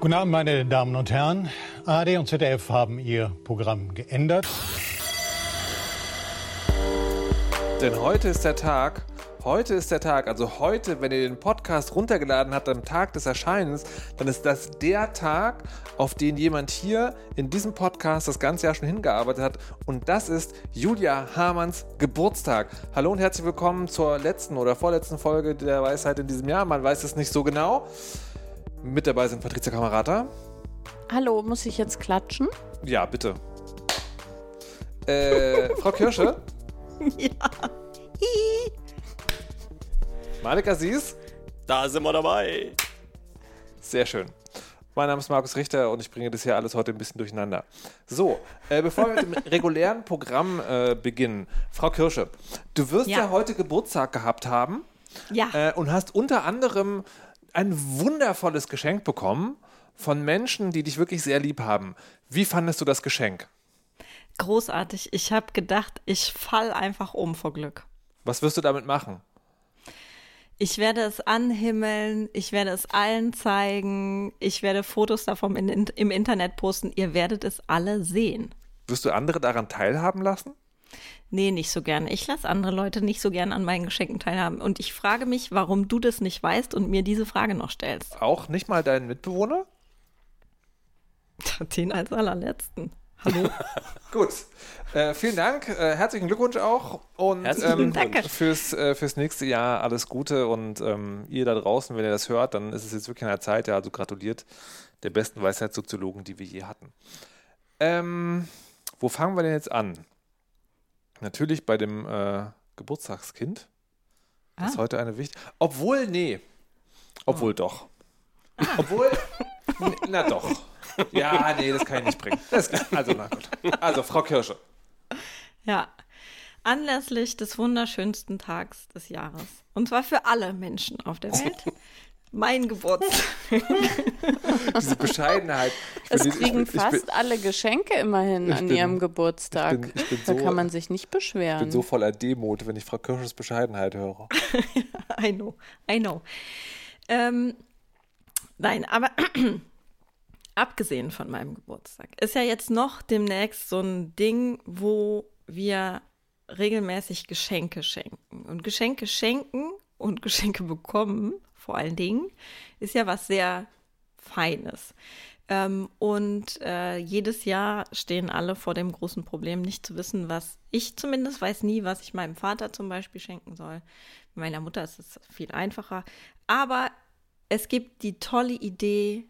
Guten Abend, meine Damen und Herren. ARD und ZDF haben ihr Programm geändert. Denn heute ist der Tag, heute ist der Tag, also heute, wenn ihr den Podcast runtergeladen habt am Tag des Erscheinens, dann ist das der Tag, auf den jemand hier in diesem Podcast das ganze Jahr schon hingearbeitet hat. Und das ist Julia Hamanns Geburtstag. Hallo und herzlich willkommen zur letzten oder vorletzten Folge der Weisheit in diesem Jahr. Man weiß es nicht so genau. Mit dabei sind Patricia Kamerata. Hallo, muss ich jetzt klatschen? Ja, bitte. Äh, Frau Kirsche. ja. Malik Aziz. Da sind wir dabei. Sehr schön. Mein Name ist Markus Richter und ich bringe das hier alles heute ein bisschen durcheinander. So, äh, bevor wir mit dem regulären Programm äh, beginnen, Frau Kirsche, du wirst ja, Ja. heute Geburtstag gehabt haben Ja. äh, und hast unter anderem ein wundervolles Geschenk bekommen von Menschen, die dich wirklich sehr lieb haben. Wie fandest du das Geschenk? Großartig. Ich habe gedacht, ich fall einfach um vor Glück. Was wirst du damit machen? Ich werde es anhimmeln, ich werde es allen zeigen, ich werde Fotos davon in, in, im Internet posten. Ihr werdet es alle sehen. Wirst du andere daran teilhaben lassen? Nee, nicht so gern. Ich lasse andere Leute nicht so gern an meinen Geschenken teilhaben. Und ich frage mich, warum du das nicht weißt und mir diese Frage noch stellst. Auch nicht mal deinen Mitbewohner? Den als allerletzten. Hallo? Gut. Äh, vielen Dank. Äh, herzlichen Glückwunsch auch. Und Herzlichen ähm. Danke. fürs, äh, fürs nächste Jahr alles Gute. Und ähm, ihr da draußen, wenn ihr das hört, dann ist es jetzt wirklich an der Zeit. Ja, also gratuliert der besten Weisheitssoziologen, die wir je hatten. Ähm, wo fangen wir denn jetzt an? Natürlich bei dem äh, Geburtstagskind. Das ist Ah. heute eine wichtige. Obwohl, nee. Obwohl doch. Ah. Obwohl. na doch. Ja, nee, das kann ich nicht bringen. Das, also, na gut. Also, Frau Kirsche. Ja. Anlässlich des wunderschönsten Tags des Jahres. Und zwar für alle Menschen auf der Welt. Mein Geburtstag. Diese Bescheidenheit. Ich Es bin- ich kriegen bin- ich bin- fast alle Geschenke immerhin Ich an bin- ihrem Geburtstag. ich bin- ich bin da so- kann man sich nicht Ich beschweren. bin so voller Demut, wenn ich Frau Kirsches Bescheidenheit höre. I know, I know. Ähm, nein, aber abgesehen von meinem Geburtstag ist ja jetzt noch demnächst so ein Ding, wo wir regelmäßig Geschenke schenken. Und Geschenke schenken und Geschenke bekommen, vor allen Dingen, ist ja was sehr Feines. Ähm, und äh, jedes Jahr stehen alle vor dem großen Problem, nicht zu wissen, was ich zumindest weiß nie, was ich meinem Vater zum Beispiel schenken soll. Meiner Mutter ist es viel einfacher. Aber es gibt die tolle Idee,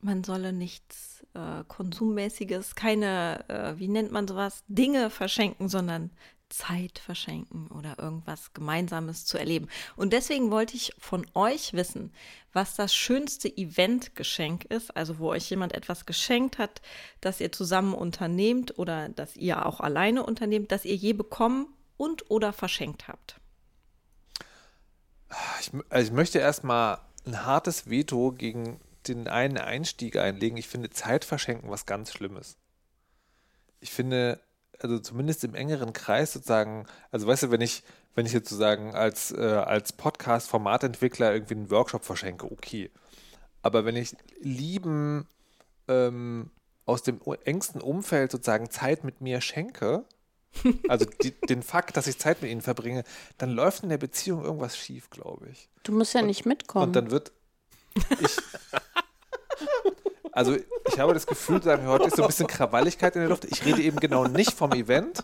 man solle nichts äh, Konsummäßiges, keine, äh, wie nennt man sowas, Dinge verschenken, sondern Zeit verschenken oder irgendwas Gemeinsames zu erleben. Und deswegen wollte ich von euch wissen, was das schönste Eventgeschenk ist, also wo euch jemand etwas geschenkt hat, das ihr zusammen unternehmt oder das ihr auch alleine unternehmt, das ihr je bekommen und oder verschenkt habt. Ich, also ich möchte erstmal ein hartes Veto gegen den einen Einstieg einlegen. Ich finde Zeit verschenken was ganz Schlimmes. Ich finde, also zumindest im engeren Kreis sozusagen, also weißt du, wenn ich, wenn ich jetzt sozusagen als, äh, als Podcast-Formatentwickler irgendwie einen Workshop verschenke, okay. Aber wenn ich lieben ähm, aus dem engsten Umfeld sozusagen Zeit mit mir schenke, also die, den Fakt, dass ich Zeit mit ihnen verbringe, dann läuft in der Beziehung irgendwas schief, glaube ich. du musst ja nicht mitkommen. Und dann wird ich. Also, ich habe das Gefühl, sagen wir, heute ist so ein bisschen Krawalligkeit in der Luft. Ich rede eben genau nicht vom Event,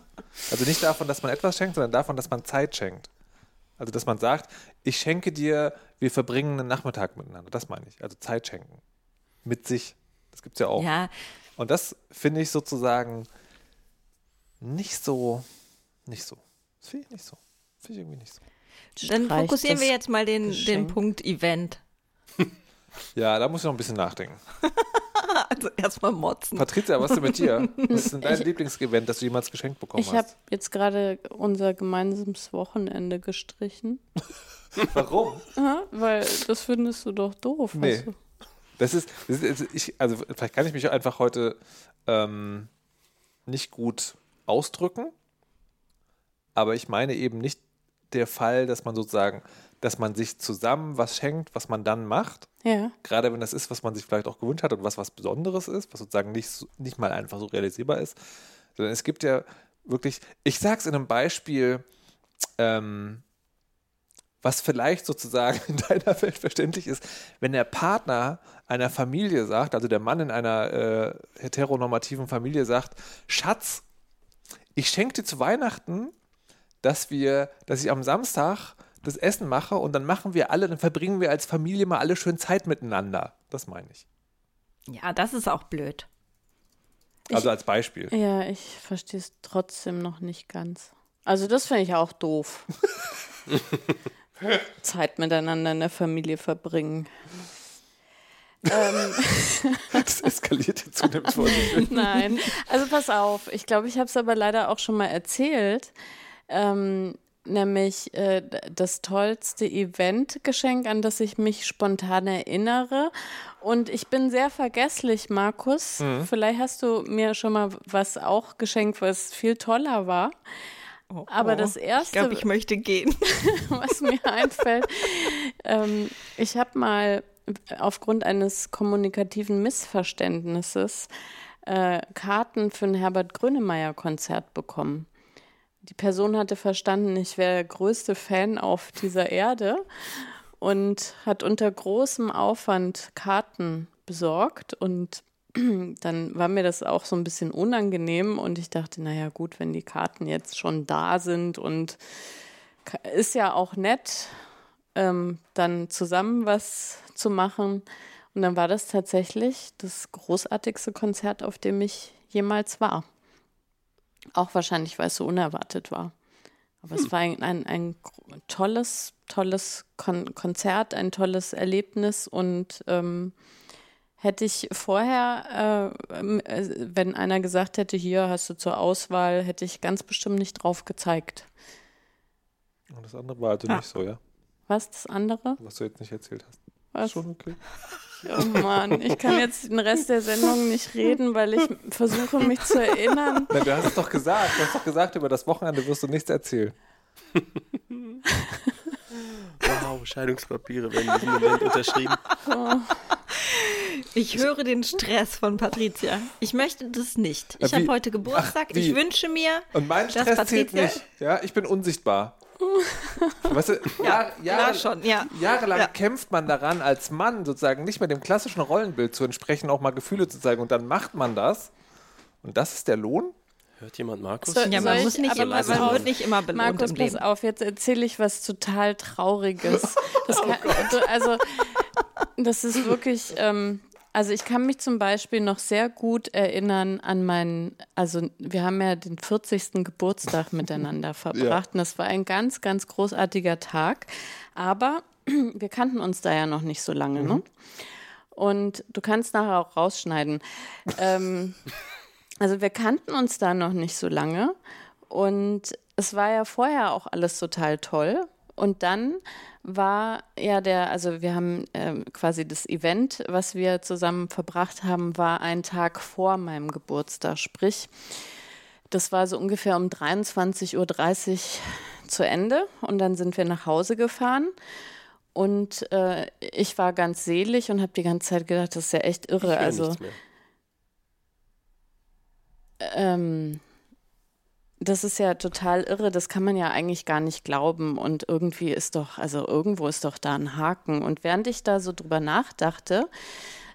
also nicht davon, dass man etwas schenkt, sondern davon, dass man Zeit schenkt. Also, dass man sagt, ich schenke dir, wir verbringen einen Nachmittag miteinander. Das meine ich. Also Zeit schenken. Mit sich. Das gibt es ja auch. Ja, Und das finde ich sozusagen nicht so, nicht so. Das finde ich nicht so. Finde ich irgendwie nicht so. dann Streicht fokussieren wir jetzt mal den, den. Punkt Event. Ja, da muss ich noch ein bisschen nachdenken. Also erstmal motzen. Patricia, was ist denn mit dir? Was ist denn dein Lieblingsevent, das du jemals geschenkt bekommen ich habe hast? jetzt gerade unser gemeinsames Wochenende gestrichen. Warum? Aha, weil das findest du doch doof. Nee. du. Das ist, das ist ich, also vielleicht kann ich mich einfach heute ähm, nicht gut ausdrücken, aber ich meine eben nicht der Fall, dass man sozusagen dass man sich zusammen was schenkt, was man dann macht. Ja. Gerade wenn das ist, was man sich vielleicht auch gewünscht hat und was was Besonderes ist, was sozusagen nicht, nicht mal einfach so realisierbar ist. Sondern es gibt ja wirklich, ich sag's in einem Beispiel, ähm, was vielleicht sozusagen in deiner Welt verständlich ist, wenn der Partner einer Familie sagt, also der Mann in einer äh, heteronormativen Familie sagt, Schatz, ich schenke dir zu Weihnachten, dass wir, dass ich am Samstag das Essen mache und dann machen wir alle, dann verbringen wir als Familie mal alle schön Zeit miteinander. Das meine ich. Ja, das ist auch blöd. Also als Beispiel. Ja, ich verstehe es trotzdem noch nicht ganz. Also das finde ich auch doof. Zeit miteinander in der Familie verbringen. ähm, Das eskaliert jetzt zunehmend vor sich hin. nein, also pass auf. Ich glaube, ich habe es aber leider auch schon mal erzählt. Ähm, nämlich äh, das tollste Eventgeschenk, an das ich mich spontan erinnere. Und ich bin sehr vergesslich, Markus. Vielleicht hast du mir schon mal was auch geschenkt, was viel toller war. Aber das Ich erste, glaube, ich möchte gehen. was mir einfällt. Ähm, ich habe mal aufgrund eines kommunikativen Missverständnisses äh, Karten für ein Herbert Grönemeyer-Konzert bekommen. Die Person hatte verstanden, ich wäre der größte Fan auf dieser Erde und hat unter großem Aufwand Karten besorgt und dann war mir das auch so ein bisschen unangenehm und ich dachte, naja gut, wenn die Karten jetzt schon da sind und ist ja auch nett, ähm, dann zusammen was zu machen. Und dann war das tatsächlich das großartigste Konzert, auf dem ich jemals war. Auch wahrscheinlich, weil es so unerwartet war. Aber es war ein, ein, ein tolles, tolles Kon Konzert, ein tolles Erlebnis und ähm, hätte ich vorher, äh, ähm, äh, wenn einer gesagt hätte, hier hast du zur Auswahl, hätte ich ganz bestimmt nicht drauf gezeigt. Und das andere war also Ja. nicht so, ja? Was das andere? Was du jetzt nicht erzählt hast. Was? Schon okay. Oh Mann, ich kann jetzt den Rest der Sendung nicht reden, weil ich versuche mich zu erinnern. Na, du hast es doch gesagt. Du hast doch gesagt, über das Wochenende wirst du nichts erzählen. Wow, Scheidungspapiere werden in diesem Moment unterschrieben. Ich höre den Stress von Patricia. Ich möchte das nicht. Ich habe heute Geburtstag. Ach, ich wünsche mir, Und mein Das Stress zählt Patricia- nicht. Ja, ich bin unsichtbar. weißt du, ja Jahre, schon, ja. jahrelang Ja. kämpft man daran, als Mann sozusagen nicht mehr dem klassischen Rollenbild zu entsprechen, auch mal Gefühle zu zeigen. Und dann macht man das. Und das ist der Lohn? Hört jemand Markus? So- Ja, man ich- muss nicht aber immer, pass man wird nicht immer belohnt Markus, im pass Leben. auf, jetzt erzähle ich was total Trauriges. Das kann, du- also, das ist wirklich, ähm, also ich kann mich zum Beispiel noch sehr gut erinnern an meinen, also wir haben ja den 40. Geburtstag miteinander verbracht und das war ein ganz, ganz großartiger Tag, aber wir kannten uns da ja noch nicht so lange, ne? Und du kannst nachher auch rausschneiden. ähm, also wir kannten uns da noch nicht so lange und es war ja vorher auch alles total toll. Und dann war ja der, also wir haben ähm, quasi das Event, was wir zusammen verbracht haben, war ein Tag vor meinem Geburtstag. Sprich, das war so ungefähr um 23.30 Uhr zu Ende und dann sind wir nach Hause gefahren. Und äh, ich war ganz selig und habe die ganze Zeit gedacht, das ist ja echt irre. Also ähm, das ist ja total irre, das kann man ja eigentlich gar nicht glauben. Und irgendwie ist doch, also irgendwo ist doch da ein Haken. Und während ich da so drüber nachdachte,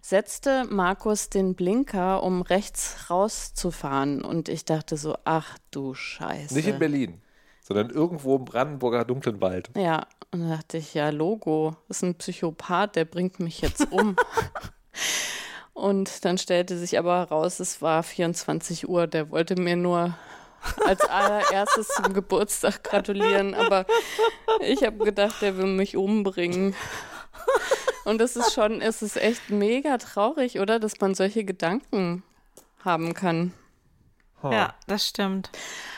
setzte Markus den Blinker, um rechts rauszufahren. Und ich dachte so, ach du Scheiße. Nicht in Berlin, sondern irgendwo im Brandenburger dunklen Wald. Ja, und dann dachte ich, ja, Logo, das ist ein Psychopath, der bringt mich jetzt um. und dann stellte sich aber heraus, es war 24 Uhr, der wollte mir nur als allererstes zum Geburtstag gratulieren, aber ich habe gedacht, der will mich umbringen. Und das ist schon, es ist echt mega traurig, oder, dass man solche Gedanken haben kann. Ja, das stimmt.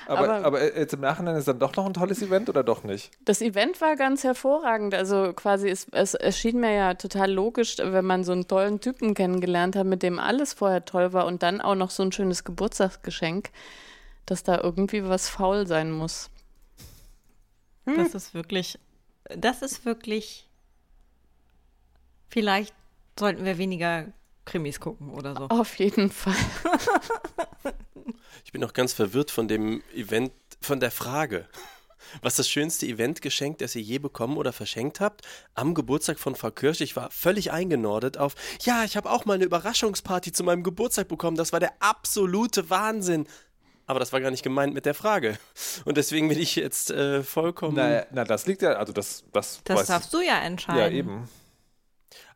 Aber, Aber- aber, jetzt im Nachhinein ist dann doch noch ein tolles Event oder doch nicht? Das Event war ganz hervorragend. Also quasi, es, es erschien mir ja total logisch, wenn man so einen tollen Typen kennengelernt hat, mit dem alles vorher toll war und dann auch noch so ein schönes Geburtstagsgeschenk, dass da irgendwie was faul sein muss. Das ist wirklich das ist wirklich. Vielleicht sollten wir weniger Krimis gucken oder so. Auf jeden Fall. Ich bin auch ganz verwirrt von dem Event, von der Frage. Was das schönste Eventgeschenk, das ihr je bekommen oder verschenkt habt? Am Geburtstag von Frau Kirsch. Ich war völlig eingenordet auf, ja, ich habe auch mal eine Überraschungsparty zu meinem Geburtstag bekommen. Das war der absolute Wahnsinn. Aber das war gar nicht gemeint mit der Frage. Und deswegen bin ich jetzt äh, vollkommen. Na, na, das liegt ja, also das, das, Das weiß darfst du ja entscheiden. Ja, eben.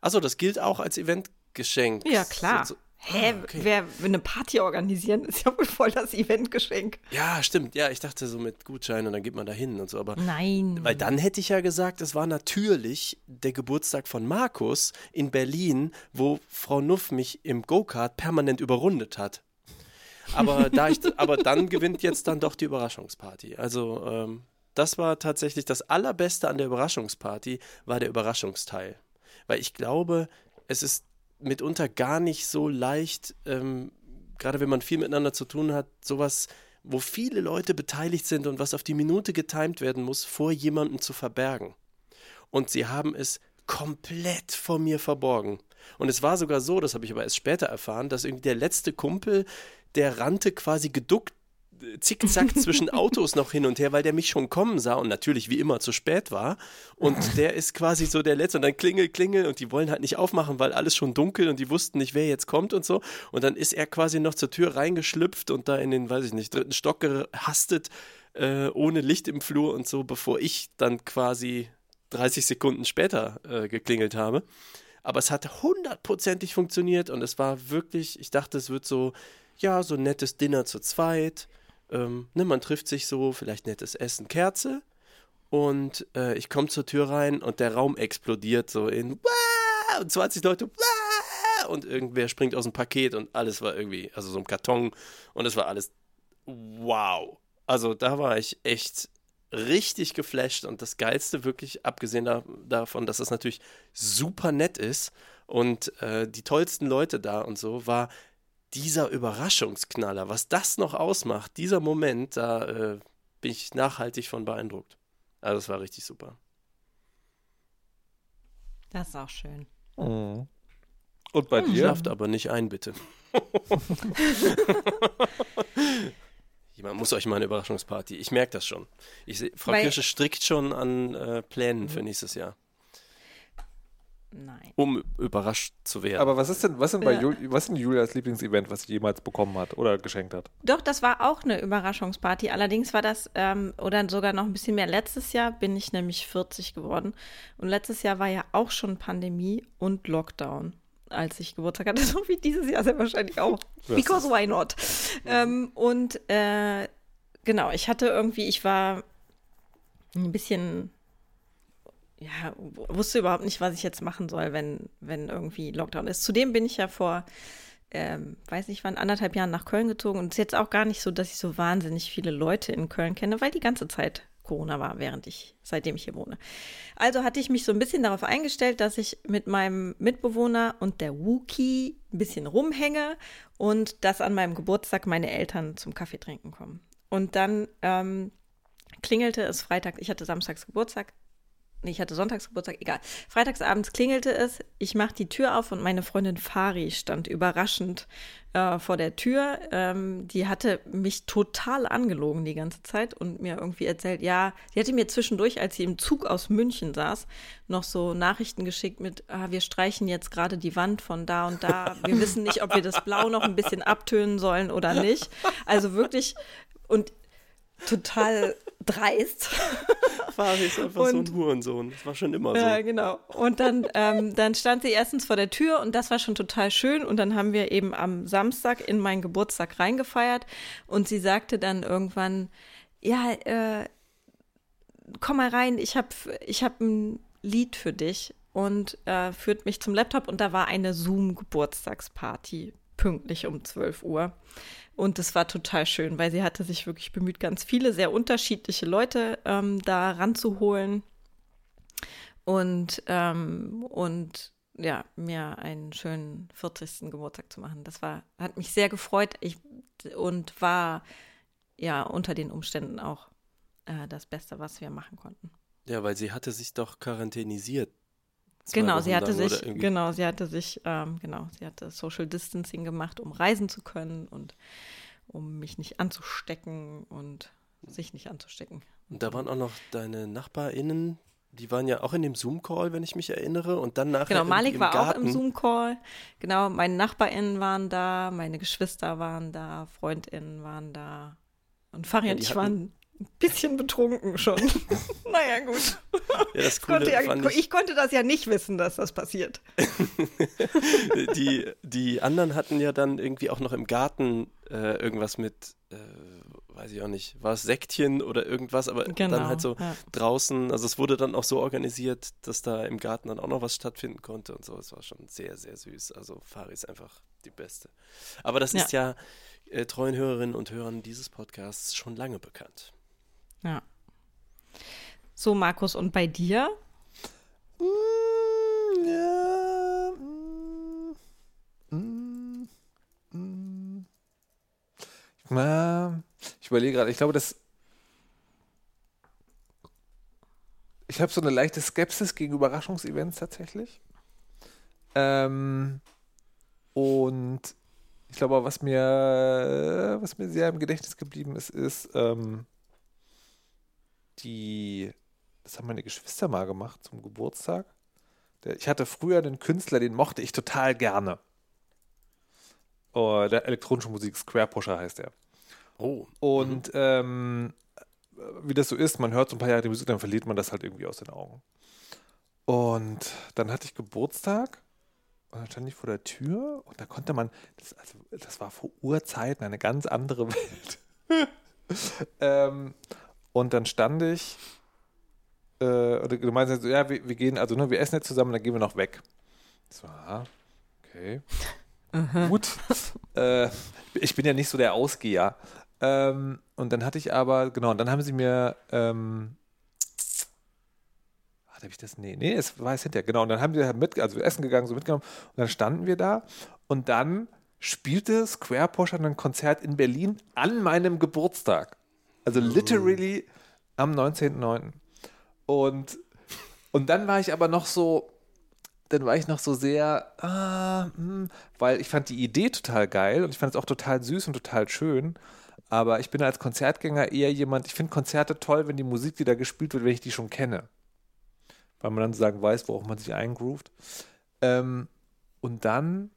Achso, das gilt auch als Eventgeschenk. Ja, klar. So, so, Hä, Ah, okay. wer eine Party organisieren, ist ja wohl voll das Eventgeschenk. ja, stimmt. Ja, ich dachte so mit Gutschein und dann geht man da hin und so. Aber Nein. Weil dann hätte ich ja gesagt, es war natürlich der Geburtstag von Markus in Berlin, wo Frau Nuff mich im Go-Kart permanent überrundet hat. Aber, da ich, aber dann gewinnt jetzt dann doch die Überraschungsparty. Also ähm, das war tatsächlich das Allerbeste an der Überraschungsparty, war der Überraschungsteil. Weil ich glaube, es ist mitunter gar nicht so leicht, ähm, gerade wenn man viel miteinander zu tun hat, sowas, wo viele Leute beteiligt sind und was auf die Minute getimt werden muss, vor jemandem zu verbergen. Und sie haben es komplett vor mir verborgen. Und es war sogar so, das habe ich aber erst später erfahren, dass irgendwie der letzte Kumpel, der rannte quasi geduckt zickzack zwischen Autos noch hin und her, weil der mich schon kommen sah und natürlich wie immer zu spät war. Und der ist quasi so der Letzte und dann klingel, klingel und die wollen halt nicht aufmachen, weil alles schon dunkel und die wussten nicht, wer jetzt kommt und so. Und dann ist er quasi noch zur Tür reingeschlüpft und da in den, weiß ich nicht, dritten Stock gehastet, äh, ohne Licht im Flur und so, bevor ich dann quasi 30 Sekunden später äh, geklingelt habe. Aber es hat hundertprozentig funktioniert und es war wirklich, ich dachte, es wird so, ja, so ein nettes Dinner zu zweit. Ähm, ne, man trifft sich so, vielleicht nettes Essen, Kerze. Und äh, ich komme zur Tür rein und der Raum explodiert so in Wah! und 20 Leute Wah! und irgendwer springt aus dem Paket und alles war irgendwie, also so ein Karton und es war alles wow. Also da war ich echt richtig geflasht und das Geilste wirklich, abgesehen da, davon, dass es natürlich super nett ist und äh, die tollsten Leute da und so, war dieser Überraschungsknaller, was das noch ausmacht, dieser Moment, da äh, bin ich nachhaltig von beeindruckt. Also das war richtig super. Das ist auch schön. Mhm. Und bei dir? Schlaft aber nicht ein, bitte. Jemand muss euch mal eine Überraschungsparty. Ich merke das schon. Ich seh, Frau Kirsche strickt schon an äh, Plänen für nächstes Jahr, Nein. um überrascht zu werden. Aber was ist denn, was denn bei Ja. Jul was ist denn Julias Lieblingsevent, was sie jemals bekommen hat oder geschenkt hat? Doch, das war auch eine Überraschungsparty. Allerdings war das, ähm, oder sogar noch ein bisschen mehr. Letztes Jahr bin ich nämlich 40 geworden. Und letztes Jahr war ja auch schon Pandemie und Lockdown, als ich Geburtstag hatte. So wie dieses Jahr sehr wahrscheinlich auch. Because why not? Ähm, und äh, genau, ich hatte irgendwie, ich war ein bisschen, ja, wusste überhaupt nicht, was ich jetzt machen soll, wenn, wenn irgendwie Lockdown ist. Zudem bin ich ja vor, ähm, weiß nicht wann, anderthalb Jahren nach Köln gezogen und es ist jetzt auch gar nicht so, dass ich so wahnsinnig viele Leute in Köln kenne, weil die ganze Zeit Corona war, während ich, seitdem ich hier wohne. Also hatte ich mich so ein bisschen darauf eingestellt, dass ich mit meinem Mitbewohner und der Wookie ein bisschen rumhänge und dass an meinem Geburtstag meine Eltern zum Kaffee trinken kommen. Und dann ähm, klingelte es Freitag, ich hatte samstags Geburtstag, ich hatte sonntags Geburtstag, egal. Freitagsabends klingelte es, ich mache die Tür auf und meine Freundin Fari stand überraschend äh, vor der Tür. Ähm, die hatte mich total angelogen die ganze Zeit und mir irgendwie erzählt, ja, sie hatte mir zwischendurch, als sie im Zug aus München saß, noch so Nachrichten geschickt mit, ah, wir streichen jetzt gerade die Wand von da und da. Wir wissen nicht, ob wir das Blau noch ein bisschen abtönen sollen oder nicht. Also wirklich, und total dreist. Fari ist einfach so Und- ein Hurensohn. Das war schon immer so. Ja, genau. Und dann, ähm, dann stand sie erstens vor der Tür und das war schon total schön. Und dann haben wir eben am Samstag in meinen Geburtstag reingefeiert und sie sagte dann irgendwann, ja, äh, komm mal rein, ich habe ich hab ein Lied für dich und äh, führt mich zum Laptop und da war eine Zoom-Geburtstagsparty pünktlich um 12 Uhr. Und es war total schön, weil sie hatte sich wirklich bemüht, ganz viele sehr unterschiedliche Leute ähm, da ranzuholen und, ähm, und ja, mir einen schönen 40. Geburtstag zu machen. Das war, hat mich sehr gefreut ich, und war ja unter den Umständen auch äh, das Beste, was wir machen konnten. Ja, weil sie hatte sich doch quarantänisiert. Genau, Wochen sie hatte sich, genau, sie hatte sich, ähm, genau, sie hatte Social Distancing gemacht, um reisen zu können und um mich nicht anzustecken und sich nicht anzustecken. Und da waren auch noch deine NachbarInnen, die waren ja auch in dem Zoom-Call, wenn ich mich erinnere. Und dann nachher Genau, Malik im war auch Garten. im Zoom-Call. Genau, meine NachbarInnen waren da, meine Geschwister waren da, FreundInnen waren da. Und Fari Ja, und ich hatten- waren ein bisschen betrunken schon. naja, gut. Ja, das Ich konnte, Coole ja, fand ich, ich konnte das ja nicht wissen, dass das passiert. die, die anderen hatten ja dann irgendwie auch noch im Garten äh, irgendwas mit, äh, weiß ich auch nicht, war es Sektchen oder irgendwas, aber Genau. dann halt so ja. draußen, also es wurde dann auch so organisiert, dass da im Garten dann auch noch was stattfinden konnte und so. Es war schon sehr, sehr süß. Also Fari ist einfach die Beste. Aber das ist ja äh, treuen Hörerinnen und Hörern dieses Podcasts schon lange bekannt. Ja. So, Markus, und bei dir? Mm, ja, mm, mm, mm. Ich überlege gerade, ich glaube, dass ich habe so eine leichte Skepsis gegen Überraschungsevents tatsächlich. Ähm, und ich glaube, was mir, was mir sehr im Gedächtnis geblieben ist, ist ähm, die, das haben meine Geschwister mal gemacht zum Geburtstag. Ich hatte früher einen Künstler, den mochte ich total gerne. Oh, der elektronische Musik, Square Pusher heißt er. Oh. Und ähm, wie das so ist, man hört so ein paar Jahre die Musik, dann verliert man das halt irgendwie aus den Augen. Und dann hatte ich Geburtstag und dann stand ich vor der Tür und da konnte man, das, also, das war vor Urzeiten eine ganz andere Welt. ähm, und dann stand ich äh, oder du meinst so, ja, wir, wir gehen, also ne, wir essen jetzt zusammen, dann gehen wir noch weg. So, aha, okay. Gut. äh, ich bin ja nicht so der Ausgeher. Ähm, und dann hatte ich aber, genau, und dann haben sie mir, ähm, hatte ich das? Nee, nee, es war es hinterher, genau. Und dann haben wir halt mit, also wir essen gegangen, so mitgenommen, und dann standen wir da und dann spielte Square Pusher ein Konzert in Berlin an meinem Geburtstag. Also literally am 19.09. Und, und dann war ich aber noch so, dann war ich noch so sehr, ah, hm, weil ich fand die Idee total geil und ich fand es auch total süß und total schön. Aber ich bin als Konzertgänger eher jemand, ich finde Konzerte toll, wenn die Musik, die da gespielt wird, wenn ich die schon kenne. Weil man dann sozusagen weiß, worauf man sich eingroovt. Ähm, und dann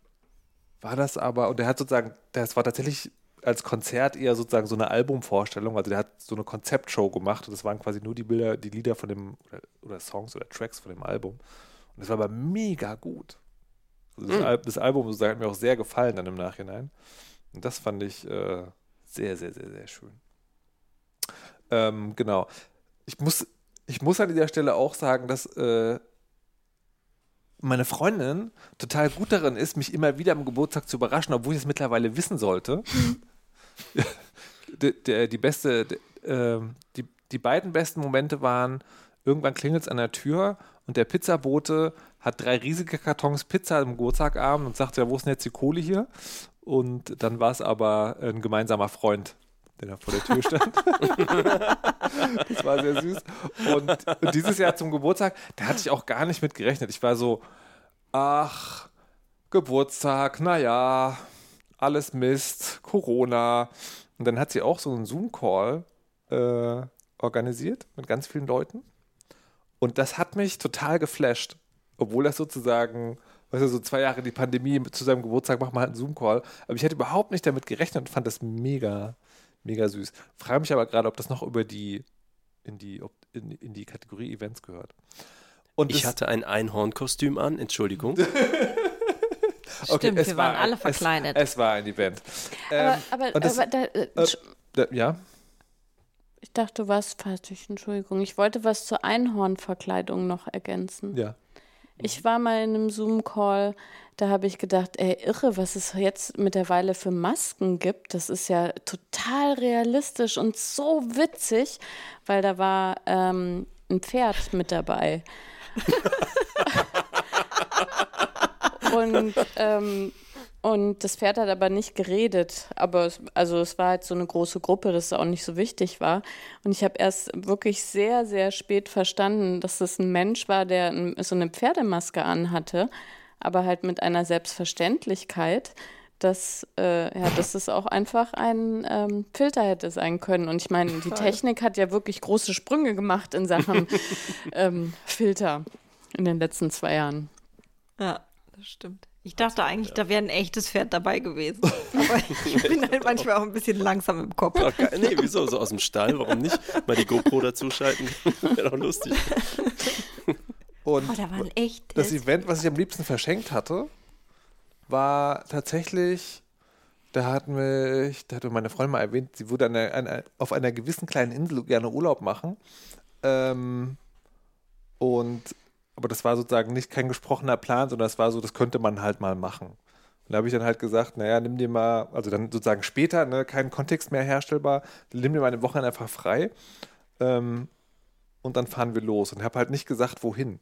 war das aber, und der hat sozusagen, das war tatsächlich als Konzert eher sozusagen so eine Albumvorstellung, also der hat so eine Konzeptshow gemacht und das waren quasi nur die Bilder, die Lieder von dem, oder, oder Songs oder Tracks von dem Album. Und das war aber mega gut. Also das, Mhm. Al das Album sozusagen hat mir auch sehr gefallen dann im Nachhinein. Und das fand ich äh, sehr, sehr, sehr, sehr schön. Ähm, genau. Ich muss, ich muss an dieser Stelle auch sagen, dass äh, meine Freundin total gut darin ist, mich immer wieder am Geburtstag zu überraschen, obwohl ich es mittlerweile wissen sollte. die, der, die beste, de, ähm, die, die beiden besten Momente waren, irgendwann klingelt es an der Tür und der Pizzabote hat drei riesige Kartons Pizza am Geburtstagabend und sagt, ja, wo ist denn jetzt die Kohle hier? Und dann war es aber ein gemeinsamer Freund, der da vor der Tür stand. das war sehr süß. Und, und dieses Jahr zum Geburtstag, da hatte ich auch gar nicht mit gerechnet. Ich war so, ach, Geburtstag, naja, alles Mist, Corona. Und dann hat sie auch so einen Zoom-Call äh, organisiert mit ganz vielen Leuten. Und das hat mich total geflasht. Obwohl das sozusagen, weißt du, so zwei Jahre die Pandemie zu seinem Geburtstag macht man halt einen Zoom-Call. Aber ich hätte überhaupt nicht damit gerechnet und fand das mega, mega süß. Frage mich aber gerade, ob das noch über die, in die, ob, in, in die Kategorie Events gehört. Und Ich hatte ein Einhornkostüm an, Entschuldigung. Stimmt, es wir war waren alle verkleidet. Es, es war ein Event. Aber, Ähm, aber, und das- aber da, äh, äh, da, ja, ich dachte, du warst fertig, Entschuldigung. Ich wollte was zur Einhornverkleidung noch ergänzen. ja. Ich war mal in einem Zoom-Call, da habe ich gedacht, ey, irre, was es jetzt mittlerweile für Masken gibt. Das ist ja total realistisch und so witzig, weil da war ähm, ein Pferd mit dabei. und, ähm, Und das Pferd hat aber nicht geredet. Aber es, also es war halt so eine große Gruppe, dass es auch nicht so wichtig war. Und ich habe erst wirklich sehr, sehr spät verstanden, dass es ein Mensch war, der so eine Pferdemaske anhatte, aber halt mit einer Selbstverständlichkeit, dass, äh, ja, dass es auch einfach ein ähm, Filter hätte sein können. Und ich meine, die Technik hat ja wirklich große Sprünge gemacht in Sachen ähm, Filter in den letzten zwei Jahren. Ja, das stimmt. Ich dachte eigentlich, da wäre ein echtes Pferd dabei gewesen. Aber ich bin halt manchmal auch ein bisschen langsam im Kopf. Ach, nee, wieso? So aus dem Stall, warum nicht? Mal die GoPro dazuschalten. Wäre doch lustig. Und Oh, da war ein echtes. das Event, was ich am liebsten verschenkt hatte, war tatsächlich, da hat mich, da hatte meine Freundin mal erwähnt, sie würde an einer, auf einer gewissen kleinen Insel gerne Urlaub machen. Ähm, und aber das war sozusagen nicht kein gesprochener Plan, sondern das war so, das könnte man halt mal machen. Und da habe ich dann halt gesagt, naja, nimm dir mal, also dann sozusagen später, ne, kein Kontext mehr herstellbar, nimm dir mal eine Woche einfach frei ähm, und dann fahren wir los. Und habe halt nicht gesagt, wohin.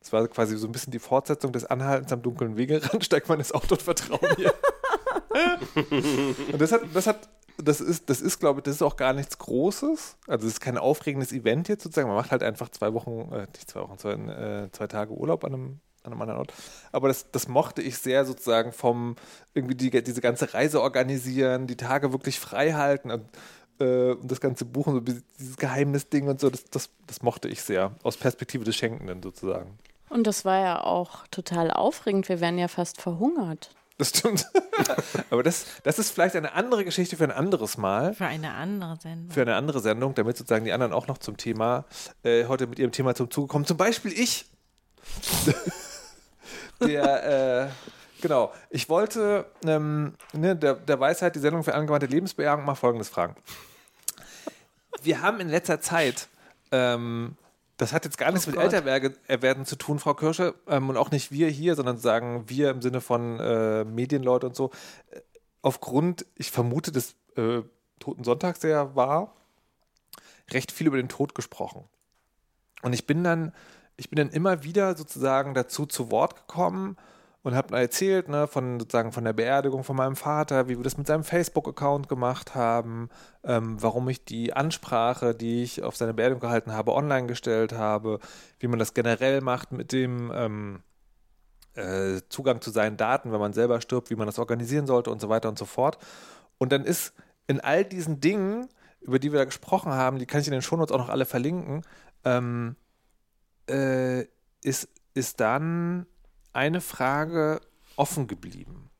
Das war quasi so ein bisschen die Fortsetzung des Anhaltens am dunklen Wegerand, steigt man ins Auto und vertraut mir. und das hat, das hat, das ist, das ist, glaube ich, das ist auch gar nichts Großes. Also es ist kein aufregendes Event jetzt sozusagen. Man macht halt einfach zwei Wochen, äh, nicht zwei Wochen, zwei, äh, zwei Tage Urlaub an einem, an einem anderen Ort. Aber das, das mochte ich sehr sozusagen vom irgendwie die, diese ganze Reise organisieren, die Tage wirklich frei halten und, äh, und das ganze Buchen, so dieses Geheimnisding und so, das, das, das mochte ich sehr. Aus Perspektive des Schenkenden sozusagen. Und das war ja auch total aufregend. Wir wären ja fast verhungert. Das stimmt. Aber das, das ist vielleicht eine andere Geschichte für ein anderes Mal. Für eine andere Sendung. Für eine andere Sendung, damit sozusagen die anderen auch noch zum Thema, äh, heute mit ihrem Thema zum Zuge kommen. Zum Beispiel ich. der, äh, genau. Ich wollte ähm, ne, der, der Weisheit, die Sendung für angewandte Lebensbejahung, mal Folgendes fragen. Wir haben in letzter Zeit ähm, das hat jetzt gar nichts Oh mit. Älterwerden zu tun, Frau Kirsche, ähm, und auch nicht wir hier, sondern sagen wir im Sinne von äh, Medienleute und so. Äh, aufgrund, ich vermute, des äh, Toten Sonntags, der war, recht viel über den Tod gesprochen. Und ich bin dann, ich bin dann immer wieder sozusagen dazu zu Wort gekommen und habe erzählt, ne, von sozusagen von der Beerdigung von meinem Vater, wie wir das mit seinem Facebook-Account gemacht haben, ähm, warum ich die Ansprache, die ich auf seine Beerdigung gehalten habe, online gestellt habe, wie man das generell macht mit dem ähm, äh, Zugang zu seinen Daten, wenn man selber stirbt, wie man das organisieren sollte und so weiter und so fort. Und dann ist in all diesen Dingen, über die wir da gesprochen haben, die kann ich in den Shownotes auch noch alle verlinken, ähm, äh, ist, ist dann eine Frage offen geblieben.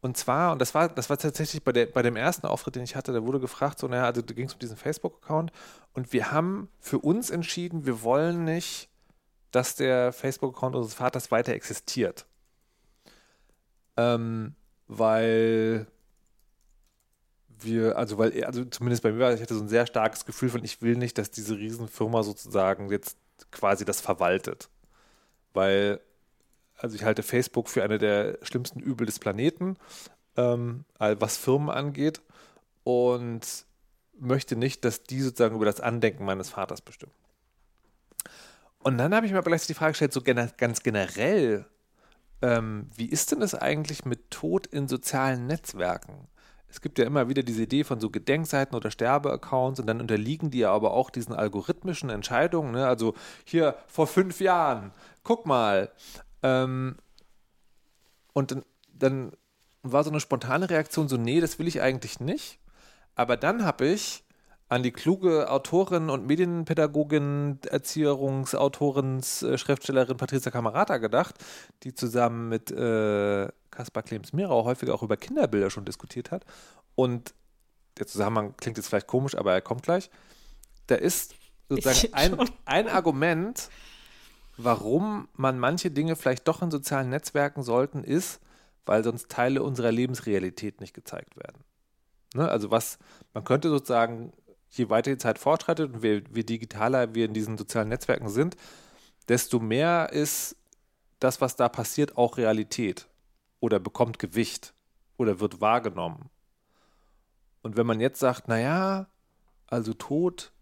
Und zwar, und das war, das war tatsächlich bei, der, bei dem ersten Auftritt, den ich hatte, da wurde gefragt, so, naja, also da ging es um diesen Facebook-Account und wir haben für uns entschieden, wir wollen nicht, dass der Facebook-Account unseres Vaters weiter existiert. Ähm, weil wir, also weil, also zumindest bei mir, war, ich hatte so ein sehr starkes Gefühl von, ich will nicht, dass diese Riesenfirma sozusagen jetzt quasi das verwaltet. Weil, also ich halte Facebook für eine der schlimmsten Übel des Planeten, ähm, was Firmen angeht und möchte nicht, dass die sozusagen über das Andenken meines Vaters bestimmen. Und dann habe ich mir aber gleich die Frage gestellt, so ganz generell, ähm, wie ist denn es eigentlich mit Tod in sozialen Netzwerken? Es gibt ja immer wieder diese Idee von so Gedenkseiten oder Sterbeaccounts und dann unterliegen die ja aber auch diesen algorithmischen Entscheidungen. Ne? Also hier vor fünf Jahren, guck mal. Ähm, und dann, dann war so eine spontane Reaktion so, nee, das will ich eigentlich nicht. Aber dann habe ich an die kluge Autorin und Medienpädagogin, Erzieherungsautorin, äh, Schriftstellerin Patricia Camerata gedacht, die zusammen mit äh, Kaspar Klems-Mirau häufiger auch über Kinderbilder schon diskutiert hat. Und der Zusammenhang klingt jetzt vielleicht komisch, aber er kommt gleich. Da ist sozusagen ein, ein Argument, warum man manche Dinge vielleicht doch in sozialen Netzwerken sollten, ist, weil sonst Teile unserer Lebensrealität nicht gezeigt werden. Ne? Also was, man könnte sozusagen, je weiter die Zeit fortschreitet und je digitaler wir in diesen sozialen Netzwerken sind, desto mehr ist das, was da passiert, auch Realität oder bekommt Gewicht oder wird wahrgenommen. Und wenn man jetzt sagt, naja, also Tod,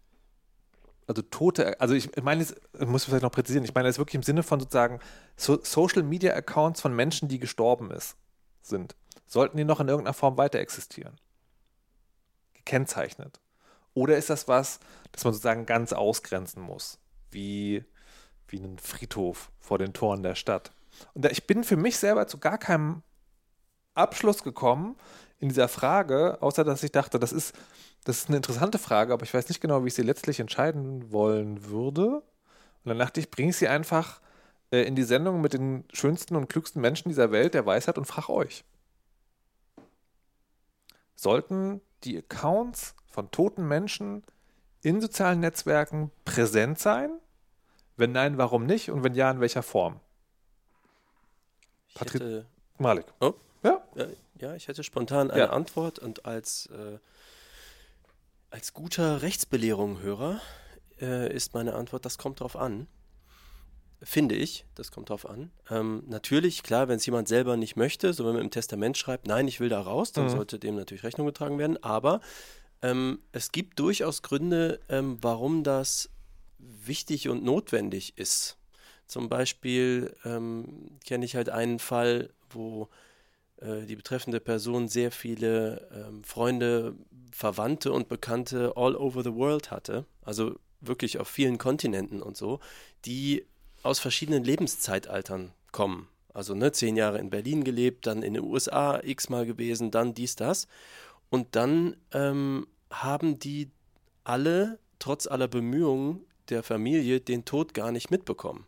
also Tote, also ich meine, ich muss vielleicht noch präzisieren, ich meine das wirklich im Sinne von sozusagen so Social Media Accounts von Menschen, die gestorben ist, sind, sollten die noch in irgendeiner Form weiter existieren? Gekennzeichnet. Oder ist das was, das man sozusagen ganz ausgrenzen muss? Wie, wie ein Friedhof vor den Toren der Stadt. Und ich bin für mich selber zu gar keinem Abschluss gekommen in dieser Frage, außer dass ich dachte, das ist, das ist eine interessante Frage, aber ich weiß nicht genau, wie ich sie letztlich entscheiden wollen würde. Und dann dachte ich, bringe ich sie einfach äh, in die Sendung mit den schönsten und klügsten Menschen dieser Welt der Weisheit und frage euch. Sollten die Accounts von toten Menschen in sozialen Netzwerken präsent sein? Wenn nein, warum nicht? Und wenn ja, in welcher Form? Hätte, Malik. Oh. Ja. ja, ja, ich hätte spontan eine Ja. Antwort und als, äh, als guter Rechtsbelehrung-Hörer äh, ist meine Antwort, das kommt drauf an. Finde ich, das kommt drauf an. Ähm, natürlich, klar, wenn es jemand selber nicht möchte, so wenn man im Testament schreibt, nein, ich will da raus, dann Mhm. sollte dem natürlich Rechnung getragen werden. Aber ähm, es gibt durchaus Gründe, ähm, warum das wichtig und notwendig ist. Zum Beispiel ähm, kenne ich halt einen Fall, wo die betreffende Person sehr viele ähm, Freunde, Verwandte und Bekannte all over the world hatte, also wirklich auf vielen Kontinenten und so, die aus verschiedenen Lebenszeitaltern kommen. Also ne, zehn Jahre in Berlin gelebt, dann in den USA x-mal gewesen, dann dies, das. Und dann ähm, haben die alle, trotz aller Bemühungen der Familie, den Tod gar nicht mitbekommen.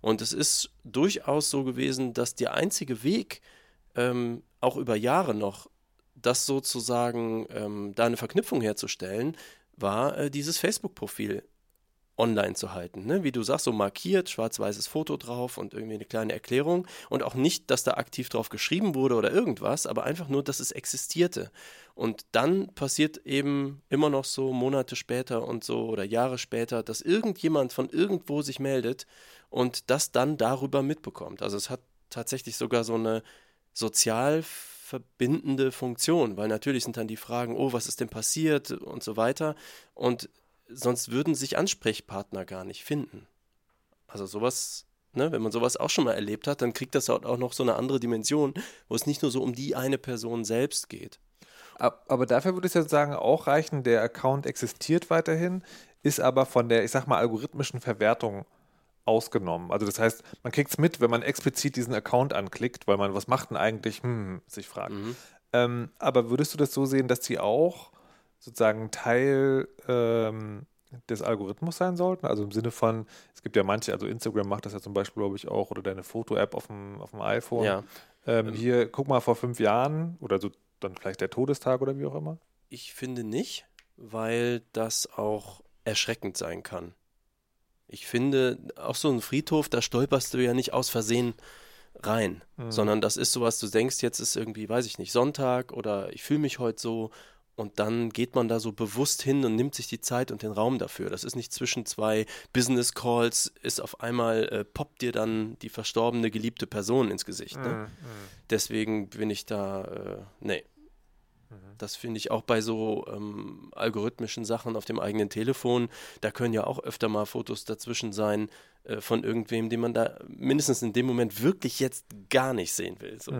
Und es ist durchaus so gewesen, dass der einzige Weg, ähm, auch über Jahre noch, das sozusagen, ähm, da eine Verknüpfung herzustellen, war äh, dieses Facebook-Profil online zu halten. Ne? Wie du sagst, so markiert, schwarz-weißes Foto drauf und irgendwie eine kleine Erklärung. Und auch nicht, dass da aktiv drauf geschrieben wurde oder irgendwas, aber einfach nur, dass es existierte. Und dann passiert eben immer noch so Monate später und so oder Jahre später, dass irgendjemand von irgendwo sich meldet und das dann darüber mitbekommt. Also es hat tatsächlich sogar so eine sozial verbindende Funktion, weil natürlich sind dann die Fragen, oh, was ist denn passiert und so weiter. Und sonst würden sich Ansprechpartner gar nicht finden. Also sowas, ne, wenn man sowas auch schon mal erlebt hat, dann kriegt das halt auch noch so eine andere Dimension, wo es nicht nur so um die eine Person selbst geht. Ab- Aber dafür würde ich jetzt sagen, auch reichen, der Account existiert weiterhin, ist aber von der, ich sag mal, algorithmischen Verwertung ausgenommen. Also das heißt, man kriegt es mit, wenn man explizit diesen Account anklickt, weil man, was macht denn eigentlich, hm, sich fragt. Mhm. Ähm, aber würdest du das so sehen, dass die auch sozusagen Teil ähm, des Algorithmus sein sollten? Also im Sinne von, es gibt ja manche, also Instagram macht das ja zum Beispiel, glaube ich, auch, oder deine Foto-App auf dem, auf dem iPhone. Ja, Ähm, hier, guck mal, vor fünf Jahren oder so dann vielleicht der Todestag oder wie auch immer. ich finde nicht, weil das auch erschreckend sein kann. Ich finde, auch so ein Friedhof, da stolperst du ja nicht aus Versehen rein, sondern das ist sowas, du denkst, jetzt ist irgendwie, weiß ich nicht, Sonntag oder ich fühle mich heute so und dann geht man da so bewusst hin und nimmt sich die Zeit und den Raum dafür. Das ist nicht zwischen zwei Business Calls, ist auf einmal, äh, poppt dir dann die verstorbene geliebte Person ins Gesicht. Ne? Deswegen bin ich da, äh, nee. Das finde ich auch bei so ähm, algorithmischen Sachen auf dem eigenen Telefon. Da können ja auch öfter mal Fotos dazwischen sein äh, von irgendwem, den man da mindestens in dem Moment wirklich jetzt gar nicht sehen will. So.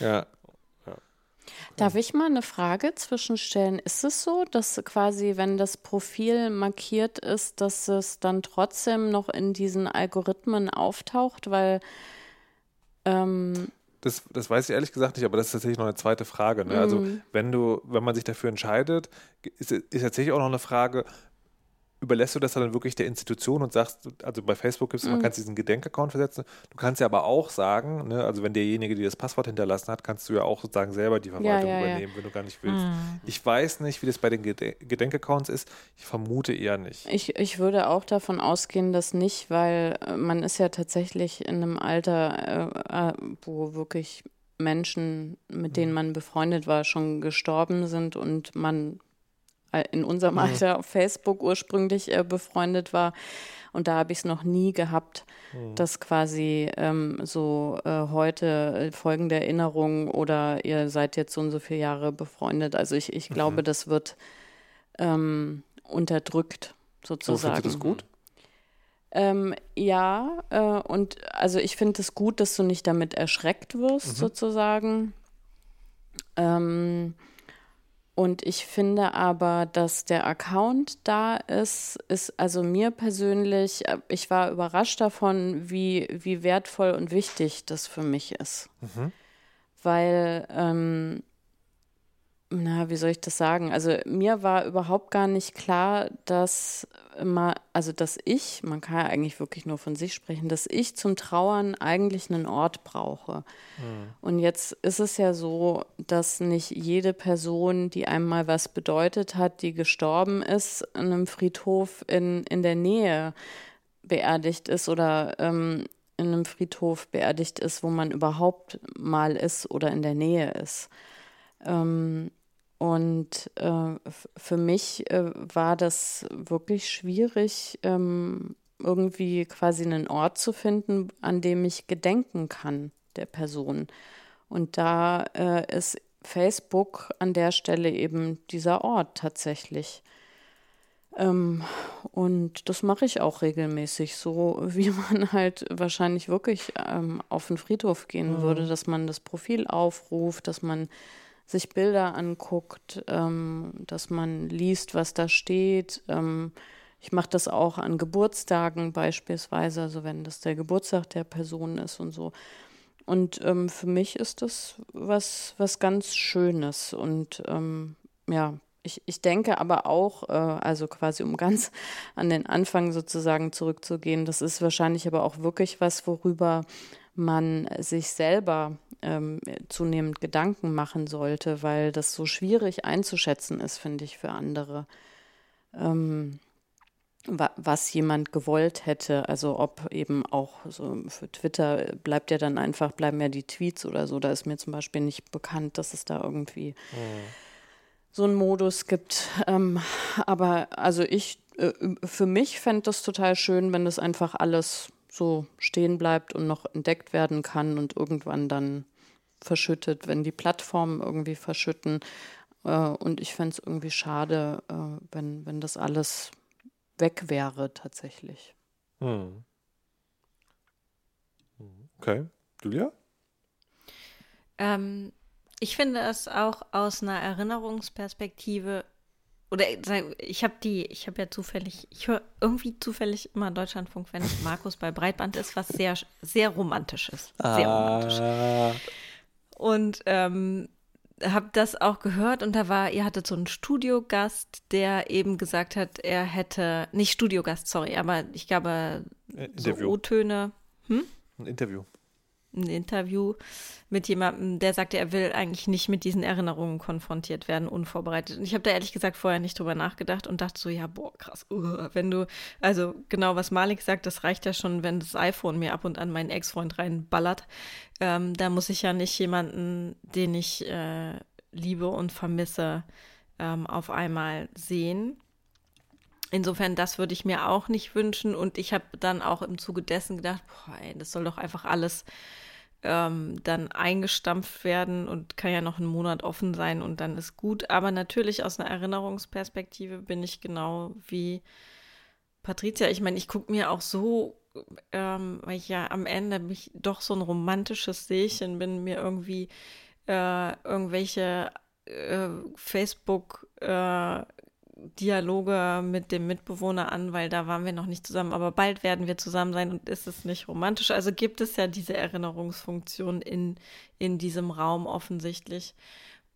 Ja. Darf ich mal eine Frage zwischenstellen? Ist es so, dass quasi, wenn das Profil markiert ist, dass es dann trotzdem noch in diesen Algorithmen auftaucht? Weil ähm, Das, das weiß ich ehrlich gesagt nicht, aber das ist tatsächlich noch eine zweite Frage. Ne? Also wenn du, wenn man sich dafür entscheidet, ist, ist tatsächlich auch noch eine Frage, überlässt du das dann wirklich der Institution und sagst, also bei Facebook gibt es, man kann diesen Gedenkaccount versetzen, du kannst ja aber auch sagen, ne, also wenn derjenige, der das Passwort hinterlassen hat, kannst du ja auch sozusagen selber die Verwaltung ja, ja. übernehmen, wenn du gar nicht willst. Ich weiß nicht, wie das bei den Gede Gedenkaccounts ist, ich vermute eher nicht. ich, ich würde auch davon ausgehen, dass nicht, weil äh, man ist ja tatsächlich in einem Alter, äh, äh, wo wirklich Menschen, mit denen man befreundet war, schon gestorben sind und man in unserem Alter auf Facebook ursprünglich äh, befreundet war. Und da habe ich es noch nie gehabt, dass quasi ähm, so äh, heute äh, folgende Erinnerung oder ihr seid jetzt so und so viele Jahre befreundet. Also ich, ich glaube, das wird ähm, unterdrückt So, sozusagen. findest du das gut? Ähm, ja, äh, und also ich finde es gut, dass du nicht damit erschreckt wirst, sozusagen. Ähm, und ich finde aber, dass der Account da ist, ist also mir persönlich, äh, ich war überrascht davon, wie, wie wertvoll und wichtig das für mich ist. Mhm. Weil ähm, na, wie soll ich das sagen? Also mir war überhaupt gar nicht klar, dass immer, also dass ich, man kann ja eigentlich wirklich nur von sich sprechen, dass ich zum Trauern eigentlich einen Ort brauche. Mhm. Und jetzt ist es ja so, dass nicht jede Person, die einem mal was bedeutet hat, die gestorben ist, in einem Friedhof in, in der Nähe beerdigt ist oder ähm, in einem Friedhof beerdigt ist, wo man überhaupt mal ist oder in der Nähe ist. Ähm, und äh, für mich äh, war das wirklich schwierig, ähm, irgendwie quasi einen Ort zu finden, an dem ich gedenken kann der Person. Und da äh, ist Facebook an der Stelle eben dieser Ort tatsächlich. Ähm, und das mache ich auch regelmäßig, so wie man halt wahrscheinlich wirklich ähm, auf den Friedhof gehen mhm. würde, dass man das Profil aufruft, dass man sich Bilder anguckt, ähm, dass man liest, was da steht. Ähm, ich mache das auch an Geburtstagen beispielsweise, also wenn das der Geburtstag der Person ist und so. Und ähm, für mich ist das was, was ganz Schönes. Und ähm, ja, ich, ich denke aber auch, äh, also quasi um ganz an den Anfang sozusagen zurückzugehen, das ist wahrscheinlich aber auch wirklich was, worüber man sich selber ähm, zunehmend Gedanken machen sollte, weil das so schwierig einzuschätzen ist, finde ich, für andere. Ähm, was jemand gewollt hätte, also ob eben auch so für Twitter bleibt ja dann einfach, bleiben ja die Tweets oder so, da ist mir zum Beispiel nicht bekannt, dass es da irgendwie mhm. so einen Modus gibt. Ähm, aber also ich, äh, für mich fände das total schön, wenn das einfach alles so stehen bleibt und noch entdeckt werden kann und irgendwann dann verschüttet, wenn die Plattformen irgendwie verschütten. Äh, und ich fände es irgendwie schade, äh, wenn, wenn das alles weg wäre tatsächlich. Hm. Okay. Julia? Ähm, ich finde es auch aus einer Erinnerungsperspektive oder ich habe die, ich habe ja zufällig, ich höre irgendwie zufällig immer Deutschlandfunk, wenn Markus bei Breitband ist, was sehr, sehr romantisch ist. Sehr ah. romantisch. Und ähm, habe das auch gehört und da war, ihr hattet so einen Studiogast, der eben gesagt hat, er hätte, nicht Studiogast, sorry, aber ich glaube, so O-Töne. Hm? Ein Interview ein Interview mit jemandem, der sagte, er will eigentlich nicht mit diesen Erinnerungen konfrontiert werden, unvorbereitet. Und ich habe da ehrlich gesagt vorher nicht drüber nachgedacht und dachte so, ja, boah, krass, uh, wenn du, also genau, was Malik sagt, das reicht ja schon, wenn das iPhone mir ab und an meinen Ex-Freund reinballert. Ähm, da muss ich ja nicht jemanden, den ich äh, liebe und vermisse, ähm, auf einmal sehen. Insofern, das würde ich mir auch nicht wünschen. Und ich habe dann auch im Zuge dessen gedacht, boah, ey, das soll doch einfach alles ähm, dann eingestampft werden und kann ja noch einen Monat offen sein und dann ist gut. Aber natürlich aus einer Erinnerungsperspektive bin ich genau wie Patricia. Ich meine, ich gucke mir auch so, ähm, weil ich ja am Ende mich doch so ein romantisches Seechen bin, mir irgendwie äh, irgendwelche äh, Facebook äh, Dialoge mit dem Mitbewohner an, weil da waren wir noch nicht zusammen, aber bald werden wir zusammen sein und ist es nicht romantisch. Also gibt es ja diese Erinnerungsfunktion in, in diesem Raum offensichtlich.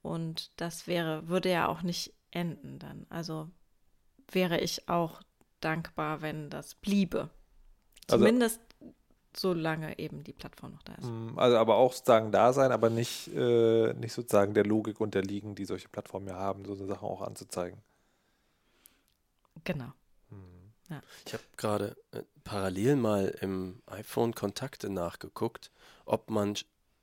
Und das wäre, würde ja auch nicht enden dann. Also wäre ich auch dankbar, wenn das bliebe. Also Zumindest also, solange eben die Plattform noch da ist. Mm, also aber auch sozusagen da sein, aber nicht, äh, nicht sozusagen der Logik unterliegen, die solche Plattformen ja haben, so eine Sachen auch anzuzeigen. Genau. Hm. Ja. Ich habe gerade äh, parallel mal im iPhone Kontakte nachgeguckt, ob man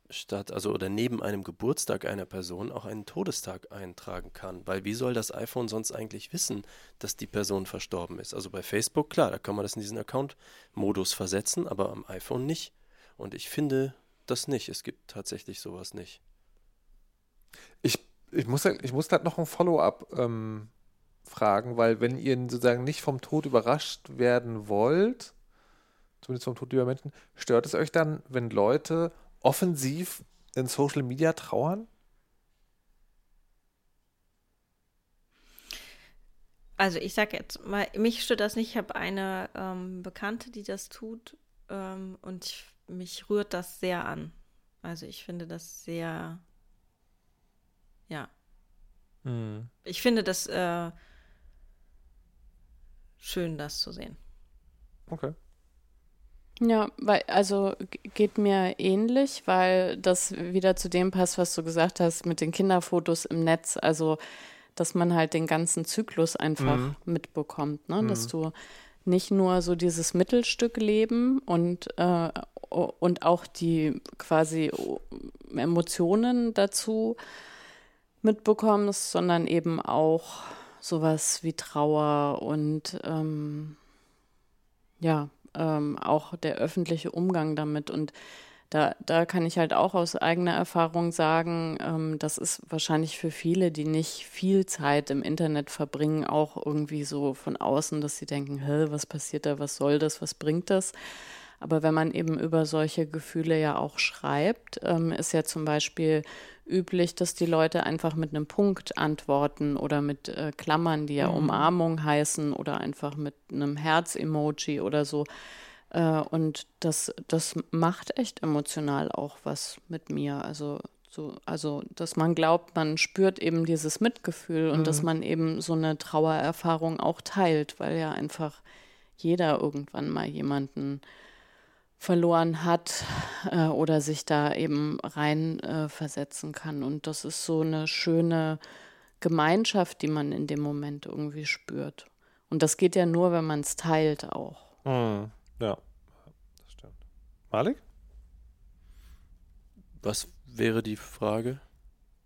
statt, also oder neben einem Geburtstag einer Person auch einen Todestag eintragen kann. Weil wie soll das iPhone sonst eigentlich wissen, dass die Person verstorben ist? Also bei Facebook, klar, da kann man das in diesen Account-Modus versetzen, aber am iPhone nicht. Und ich finde das nicht. Es gibt tatsächlich sowas nicht. Ich, ich, muss, ich muss halt noch ein Follow-up ähm, fragen, weil wenn ihr sozusagen nicht vom Tod überrascht werden wollt, zumindest vom Tod lieber Menschen, stört es euch dann, wenn Leute offensiv in Social Media trauern? Also ich sage jetzt mal, mich stört das nicht. Ich habe eine ähm, Bekannte, die das tut ähm, und ich, mich rührt das sehr an. Also ich finde das sehr, ja. Mhm. Ich finde das äh, schön, das zu sehen. Okay. Ja, weil, also geht mir ähnlich, weil das wieder zu dem passt, was du gesagt hast mit den Kinderfotos im Netz. Also, dass man halt den ganzen Zyklus einfach Mhm. mitbekommt, ne? Dass Mhm. du nicht nur so dieses Mittelstück Leben und, äh, und auch die quasi Emotionen dazu mitbekommst, sondern eben auch sowas wie Trauer und ähm, ja, ähm, auch der öffentliche Umgang damit. Und da, da kann ich halt auch aus eigener Erfahrung sagen, ähm, das ist wahrscheinlich für viele, die nicht viel Zeit im Internet verbringen, auch irgendwie so von außen, dass sie denken, hä, was passiert da, was soll das, was bringt das? Aber wenn man eben über solche Gefühle ja auch schreibt, ähm, ist ja zum Beispiel üblich, dass die Leute einfach mit einem Punkt antworten oder mit äh, Klammern, die ja Umarmung heißen oder einfach mit einem Herz-Emoji oder so. Äh, und das, das macht echt emotional auch was mit mir. Also, so, also, dass man glaubt, man spürt eben dieses Mitgefühl und dass man eben so eine Trauererfahrung auch teilt, weil ja einfach jeder irgendwann mal jemanden verloren hat äh, oder sich da eben rein äh, versetzen kann. Und das ist so eine schöne Gemeinschaft, die man in dem Moment irgendwie spürt. Und das geht ja nur, wenn man es teilt auch. Hm. Ja, das stimmt. Malik? Was wäre die Frage?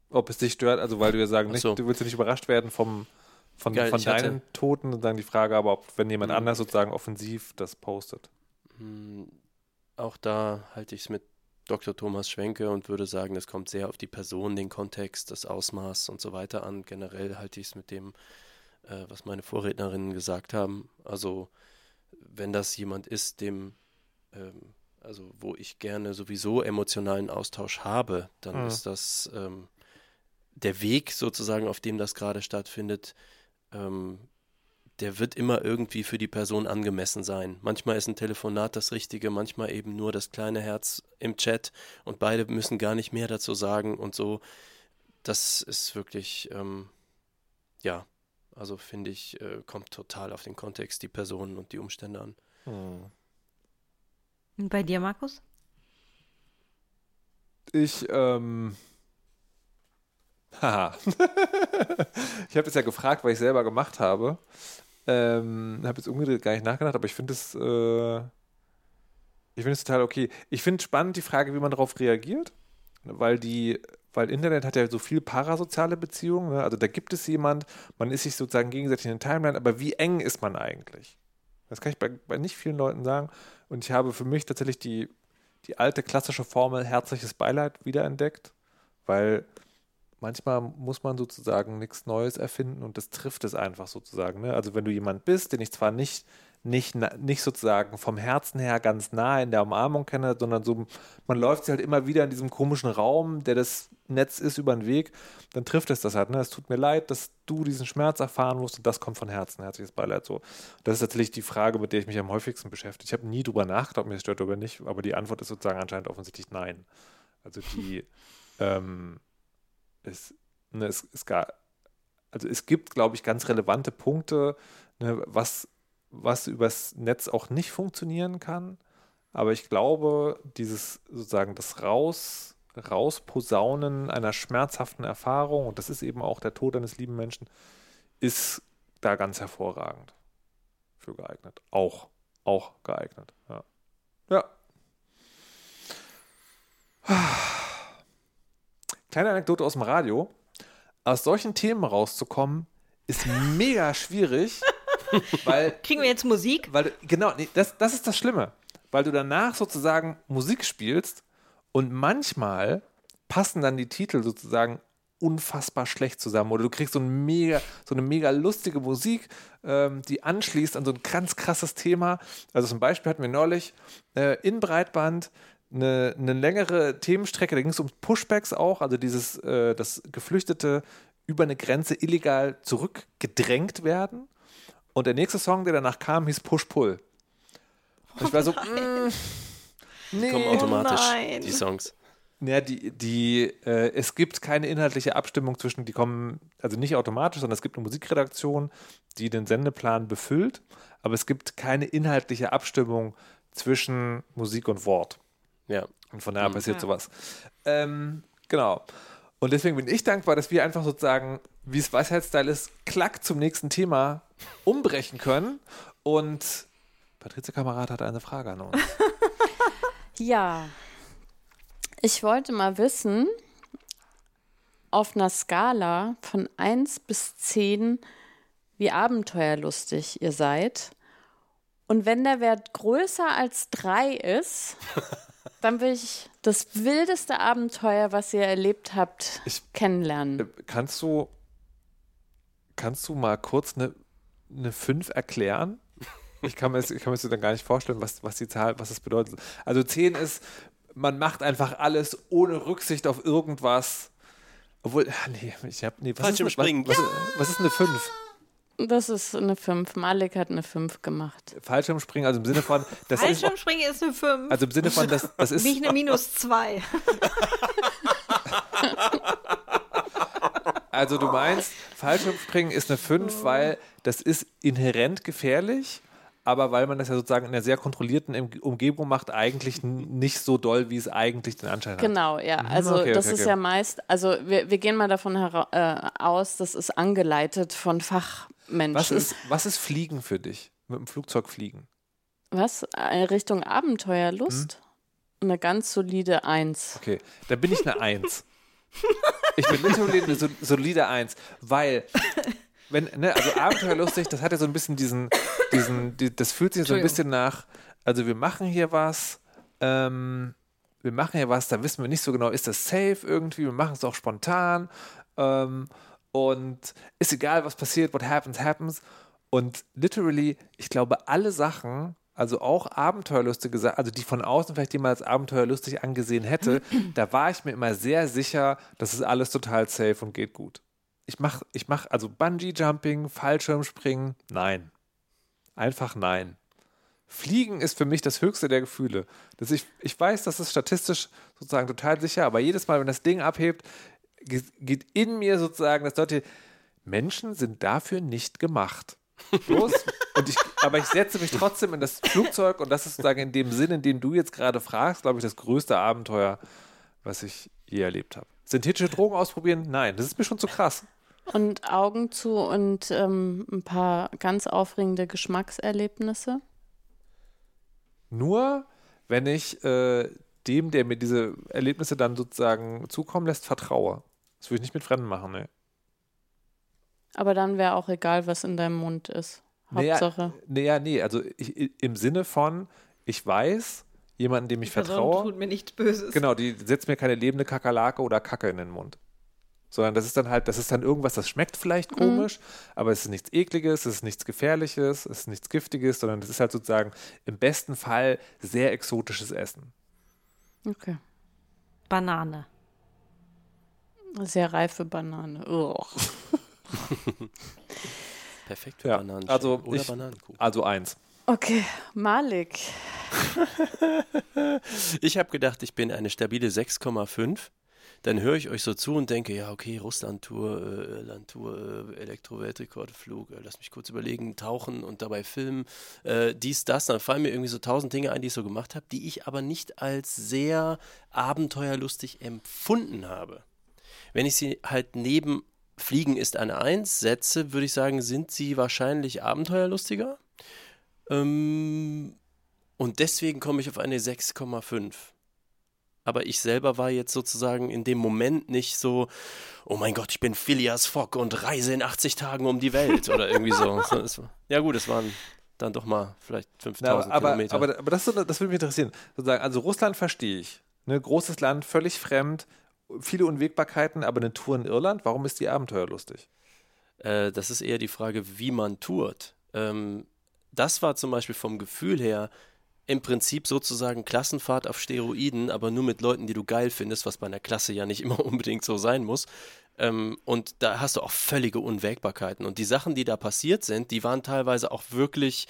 Ob es dich stört, also weil du ja sagen, nicht, so. du willst ja nicht überrascht werden vom, von, Geil, von ich hatte- deinen Toten dann die Frage aber, ob wenn jemand Mhm. anders sozusagen offensiv das postet. Auch da halte ich es mit Dr. Thomas Schwenke und würde sagen, es kommt sehr auf die Person, den Kontext, das Ausmaß und so weiter an. Generell halte ich es mit dem, äh, was meine Vorrednerinnen gesagt haben. Also wenn das jemand ist, dem, ähm, also wo ich gerne sowieso emotionalen Austausch habe, dann Mhm. ist das ähm, der Weg sozusagen, auf dem das gerade stattfindet, ähm, der wird immer irgendwie für die Person angemessen sein. Manchmal ist ein Telefonat das Richtige, manchmal eben nur das kleine Herz im Chat und beide müssen gar nicht mehr dazu sagen und so. Das ist wirklich, ähm, ja, also finde ich, äh, kommt total auf den Kontext, die Personen und die Umstände an. Hm. Und bei dir, Markus? Ich, ähm. Haha. ich habe das ja gefragt, weil ich selber gemacht habe. Ähm, habe jetzt umgedreht gar nicht nachgedacht, aber ich finde es, äh, ich total okay. Ich finde spannend die Frage, wie man darauf reagiert, weil die, weil Internet hat ja so viel parasoziale Beziehungen. Ne? Also da gibt es jemand, man ist sich sozusagen gegenseitig in den Timeline, aber wie eng ist man eigentlich? Das kann ich bei, bei nicht vielen Leuten sagen. Und ich habe für mich tatsächlich die, die alte klassische Formel herzliches Beileid wiederentdeckt, weil manchmal muss man sozusagen nichts Neues erfinden und das trifft es einfach sozusagen. Ne? Also wenn du jemand bist, den ich zwar nicht, nicht, nicht sozusagen vom Herzen her ganz nah in der Umarmung kenne, sondern so, man läuft sich halt immer wieder in diesem komischen Raum, der das Netz ist über den Weg, dann trifft es das halt. Ne? Es tut mir leid, dass du diesen Schmerz erfahren musst und das kommt von Herzen, herzliches Beileid. So. Das ist tatsächlich die Frage, mit der ich mich am häufigsten beschäftige. Ich habe nie drüber nachgedacht, ob mir das stört oder nicht, aber die Antwort ist sozusagen anscheinend offensichtlich nein. Also die, ähm, es, ne, es, es gar, also es gibt, glaube ich, ganz relevante Punkte, ne, was, was übers Netz auch nicht funktionieren kann. Aber ich glaube, dieses sozusagen das Raus, Rausposaunen einer schmerzhaften Erfahrung, und das ist eben auch der Tod eines lieben Menschen, ist da ganz hervorragend für geeignet. Auch, auch geeignet. Ja. ja. Kleine Anekdote aus dem Radio. Aus solchen Themen rauszukommen, ist mega schwierig, weil Kriegen wir jetzt Musik? weil genau, nee, das, das ist das Schlimme. Weil du danach sozusagen Musik spielst und manchmal passen dann die Titel sozusagen unfassbar schlecht zusammen. Oder du kriegst so, ein mega, so eine mega lustige Musik, ähm, die anschließt an so ein ganz krasses Thema. Also zum Beispiel hatten wir neulich äh, in Breitband eine, eine längere Themenstrecke, da ging es um Pushbacks auch, also dieses, äh, dass Geflüchtete über eine Grenze illegal zurückgedrängt werden. Und der nächste Song, der danach kam, hieß Push Pull. Und ich war so, mm, nee. Kommen automatisch nein. die Songs. Ja, die, die, äh, es gibt keine inhaltliche Abstimmung zwischen, die kommen, also nicht automatisch, sondern es gibt eine Musikredaktion, die den Sendeplan befüllt, aber es gibt keine inhaltliche Abstimmung zwischen Musik und Wort. Ja. Und von daher Mhm. passiert Ja. sowas. Ähm, genau. Und deswegen bin ich dankbar, dass wir einfach sozusagen, wie es Weisheitsstyle ist, klack zum nächsten Thema umbrechen können. Und Patrizia Kamerad hat eine Frage an uns. Ja. Ich wollte mal wissen, auf einer Skala von 1 bis 10, wie abenteuerlustig ihr seid. Und wenn der Wert größer als 3 ist, dann will ich das wildeste Abenteuer, was ihr erlebt habt, Ich- kennenlernen. Äh, kannst du, kannst du mal kurz eine, eine 5 erklären? Ich kann mir das, ich kann mir das dann gar nicht vorstellen, was, was die Zahl, was das bedeutet. Also 10 ist, man macht einfach alles ohne Rücksicht auf irgendwas. Obwohl, ah, nee, ich hab, nee, was ist, eine-. Was, was, was ist eine 5? Das ist eine 5. Malik hat eine 5 gemacht. Fallschirmspringen, also im Sinne von, das ist, Fallschirmspringen ist eine 5. also im Sinne von, das, das ist, Wie ich eine Minus 2. also du meinst, Fallschirmspringen ist eine 5, weil das ist inhärent gefährlich, aber weil man das ja sozusagen in einer sehr kontrollierten Umgebung macht, eigentlich nicht so doll, wie es eigentlich den Anschein hat. Genau, ja. Also okay, das okay, ist okay. ja meist, also wir, wir gehen mal davon äh, aus, das ist angeleitet von Fachmenschen. Was ist, was ist Fliegen für dich? Mit dem Flugzeug fliegen? Was? Äh, Richtung Abenteuerlust? Hm? Eine ganz solide Eins. Okay, da bin ich eine Eins. Ich bin literally eine so- solide Eins, weil, wenn, ne, also abenteuerlustig, das hat ja so ein bisschen diesen, diesen, die, das fühlt sich so ein bisschen nach, also wir machen hier was, ähm, wir machen hier was, da wissen wir nicht so genau, ist das safe irgendwie, wir machen es auch spontan ähm, und ist egal, was passiert, what happens, happens. Und literally, ich glaube, alle Sachen, also auch abenteuerlustige Sachen, also die von außen vielleicht jemand als abenteuerlustig angesehen hätte, da war ich mir immer sehr sicher, das ist alles total safe und geht gut. Ich mache, ich mach, also Bungee-Jumping, Fallschirmspringen, nein. Einfach nein. Fliegen ist für mich das höchste der Gefühle. Das ich, ich weiß, das ist statistisch sozusagen total sicher, aber jedes Mal, wenn das Ding abhebt, geht in mir sozusagen das Leute, Menschen sind dafür nicht gemacht. Bloß, und ich, aber ich setze mich trotzdem in das Flugzeug und das ist sozusagen in dem Sinn, in dem du jetzt gerade fragst, glaube ich, das größte Abenteuer, was ich je erlebt habe. Synthetische Drogen ausprobieren? Nein, das ist mir schon zu krass. Und Augen zu und ähm, ein paar ganz aufregende Geschmackserlebnisse. Nur, wenn ich äh, dem, der mir diese Erlebnisse dann sozusagen zukommen lässt, vertraue. Das würde ich nicht mit Fremden machen, ne? Aber dann wäre auch egal, was in deinem Mund ist. Hauptsache. Naja, nee, also ich, im Sinne von, ich weiß, jemanden, dem ich Person vertraue, tut mir nichts Böses. genau, die setzt mir keine lebende Kakerlake oder Kacke in den Mund. Sondern das ist dann halt, das ist dann irgendwas, das schmeckt vielleicht komisch, aber es ist nichts Ekliges, es ist nichts Gefährliches, es ist nichts Giftiges, sondern es ist halt sozusagen im besten Fall sehr exotisches Essen. Okay. Banane. Sehr reife Banane. Ugh. Perfekt für Ja, Bananen. also oder ich- Bananenkuchen. Also eins. Okay, Malik. Ich habe gedacht, ich bin eine stabile 6,5. Dann höre ich euch so zu und denke, ja, okay, Russland-Tour, äh, Irland-Tour, äh, Elektro-Weltrekordflug, äh, lass mich kurz überlegen, tauchen und dabei filmen, äh, dies, das. Dann fallen mir irgendwie so tausend Dinge ein, die ich so gemacht habe, die ich aber nicht als sehr abenteuerlustig empfunden habe. Wenn ich sie halt neben Fliegen ist eine Eins setze, würde ich sagen, sind sie wahrscheinlich abenteuerlustiger. Ähm, und deswegen komme ich auf eine 6,5. Aber ich selber war jetzt sozusagen in dem Moment nicht so, oh mein Gott, ich bin Phileas Fogg und reise in 80 Tagen um die Welt oder irgendwie so. Ja gut, es waren dann doch mal vielleicht 5000 Na, aber, Kilometer. aber, aber das, das würde mich interessieren. Sozusagen, also Russland verstehe ich. Ne, großes Land, völlig fremd, viele Unwägbarkeiten, aber eine Tour in Irland, warum ist die abenteuerlustig? Äh, das ist eher die Frage, wie man tourt. Ähm, das war zum Beispiel vom Gefühl her im Prinzip sozusagen Klassenfahrt auf Steroiden, aber nur mit Leuten, die du geil findest, was bei einer Klasse ja nicht immer unbedingt so sein muss. Ähm, und da hast du auch völlige Unwägbarkeiten. Und die Sachen, die da passiert sind, die waren teilweise auch wirklich,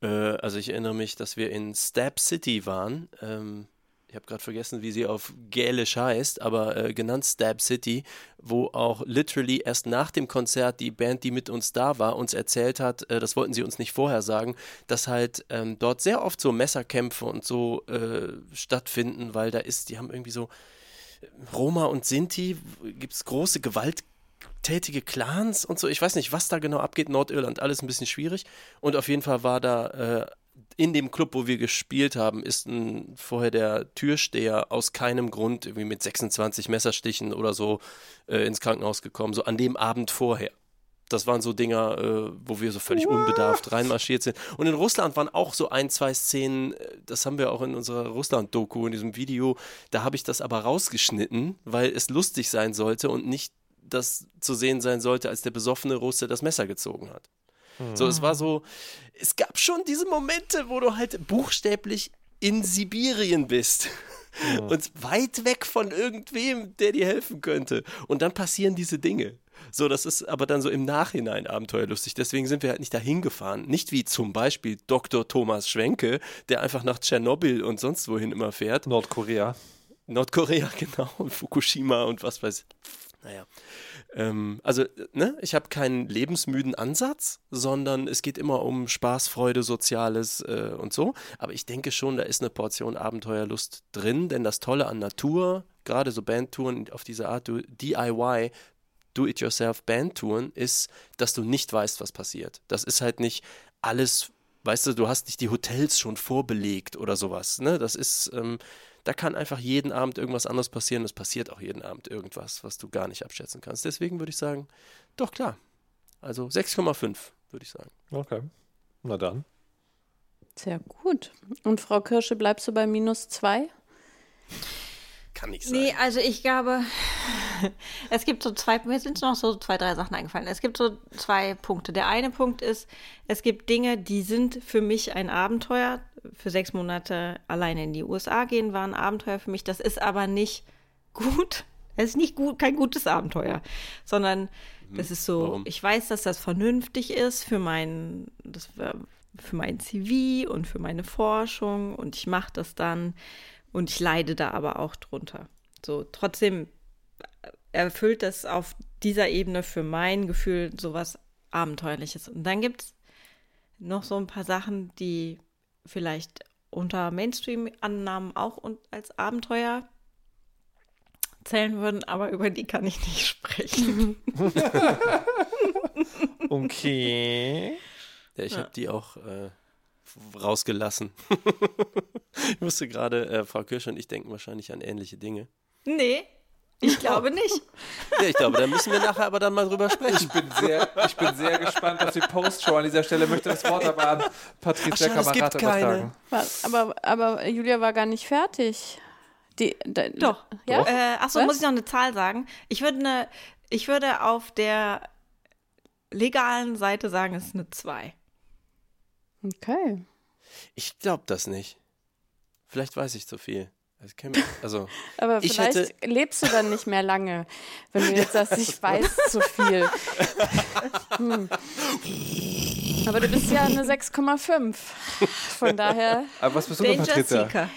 äh, also ich erinnere mich, dass wir in Stab City waren. Ähm, ich habe gerade vergessen, wie sie auf Gälisch heißt, aber äh, genannt Stab City, wo auch literally erst nach dem Konzert die Band, die mit uns da war, uns erzählt hat, äh, das wollten sie uns nicht vorher sagen, dass halt ähm, dort sehr oft so Messerkämpfe und so äh, stattfinden, weil da ist, die haben irgendwie so äh, Roma und Sinti, gibt es große gewalttätige Clans und so. Ich weiß nicht, was da genau abgeht. Nordirland, alles ein bisschen schwierig. Und auf jeden Fall war da äh, in dem Club, wo wir gespielt haben, ist ein, vorher der Türsteher aus keinem Grund irgendwie mit 26 Messerstichen oder so äh, ins Krankenhaus gekommen, so an dem Abend vorher. Das waren so Dinger, äh, wo wir so völlig What? unbedarft reinmarschiert sind. Und in Russland waren auch so ein, zwei Szenen, äh, das haben wir auch in unserer Russland-Doku, in diesem Video. Da habe ich das aber rausgeschnitten, weil es lustig sein sollte und nicht das zu sehen sein sollte, als der besoffene Russe das Messer gezogen hat. So, es war so, es gab schon diese Momente, wo du halt buchstäblich in Sibirien bist. Ja. Und weit weg von irgendwem, der dir helfen könnte. Und dann passieren diese Dinge. So, das ist aber dann so im Nachhinein abenteuerlustig. Deswegen sind wir halt nicht dahin gefahren. Nicht wie zum Beispiel Dr. Thomas Schwenke, der einfach nach Tschernobyl und sonst wohin immer fährt. Nordkorea. Nordkorea, genau. Und Fukushima und was weiß ich. Naja. Ähm, also, ne, ich habe keinen lebensmüden Ansatz, sondern es geht immer um Spaß, Freude, Soziales äh, und so. Aber ich denke schon, da ist eine Portion Abenteuerlust drin, denn das Tolle an Natur, gerade so Bandtouren auf diese Art DIY, Do-it-yourself Bandtouren, ist, dass du nicht weißt, was passiert. Das ist halt nicht alles, weißt du, du hast nicht die Hotels schon vorbelegt oder sowas. Ne? Das ist, ähm, da kann einfach jeden Abend irgendwas anderes passieren. Es passiert auch jeden Abend irgendwas, was du gar nicht abschätzen kannst. Deswegen würde ich sagen, doch klar. Also 6,5 würde ich sagen. Okay. Na dann. Sehr gut. Und Frau Kirsche, bleibst du bei minus zwei? Kann nicht sein. Nee, also ich glaube, es gibt so zwei, mir sind noch so zwei, drei Sachen eingefallen. Es gibt so zwei Punkte. Der eine Punkt ist, es gibt Dinge, die sind für mich ein Abenteuer. Für sechs Monate alleine in die USA gehen war ein Abenteuer für mich. Das ist aber nicht gut. Es ist nicht gut, kein gutes Abenteuer, sondern mhm. das ist so, Warum? ich weiß, dass das vernünftig ist für mein, das, für mein CV und für meine Forschung und ich mache das dann und ich leide da aber auch drunter. So, trotzdem erfüllt das auf dieser Ebene für mein Gefühl sowas Abenteuerliches. Und dann gibt es noch so ein paar Sachen, die vielleicht unter Mainstream-Annahmen auch als Abenteuer zählen würden, aber über die kann ich nicht sprechen. okay. Ja, ich ja. habe die auch äh, rausgelassen. ich musste gerade, äh, Frau Kirsch und ich denken wahrscheinlich an ähnliche Dinge. Nee, ich glaube nicht. Ja, ich glaube, da müssen wir nachher aber dann mal drüber sprechen. Ich bin sehr, ich bin sehr gespannt auf die Postshow an dieser Stelle. Möchte das Wort aber an Patricia Kamerata übertragen. Aber, aber Julia war gar nicht fertig. Die, da, Doch. Ja? Äh, achso, muss ich noch eine Zahl sagen? Ich würde, eine, ich würde auf der legalen Seite sagen, es ist eine 2. Okay. Ich glaube das nicht. Vielleicht weiß ich zu viel. Also, aber vielleicht hätte... lebst du dann nicht mehr lange, wenn du jetzt sagst, ich weiß zu viel. Hm. Aber du bist ja eine 6,5. Von daher. Aber was bist du denn, Patricia? Seeker.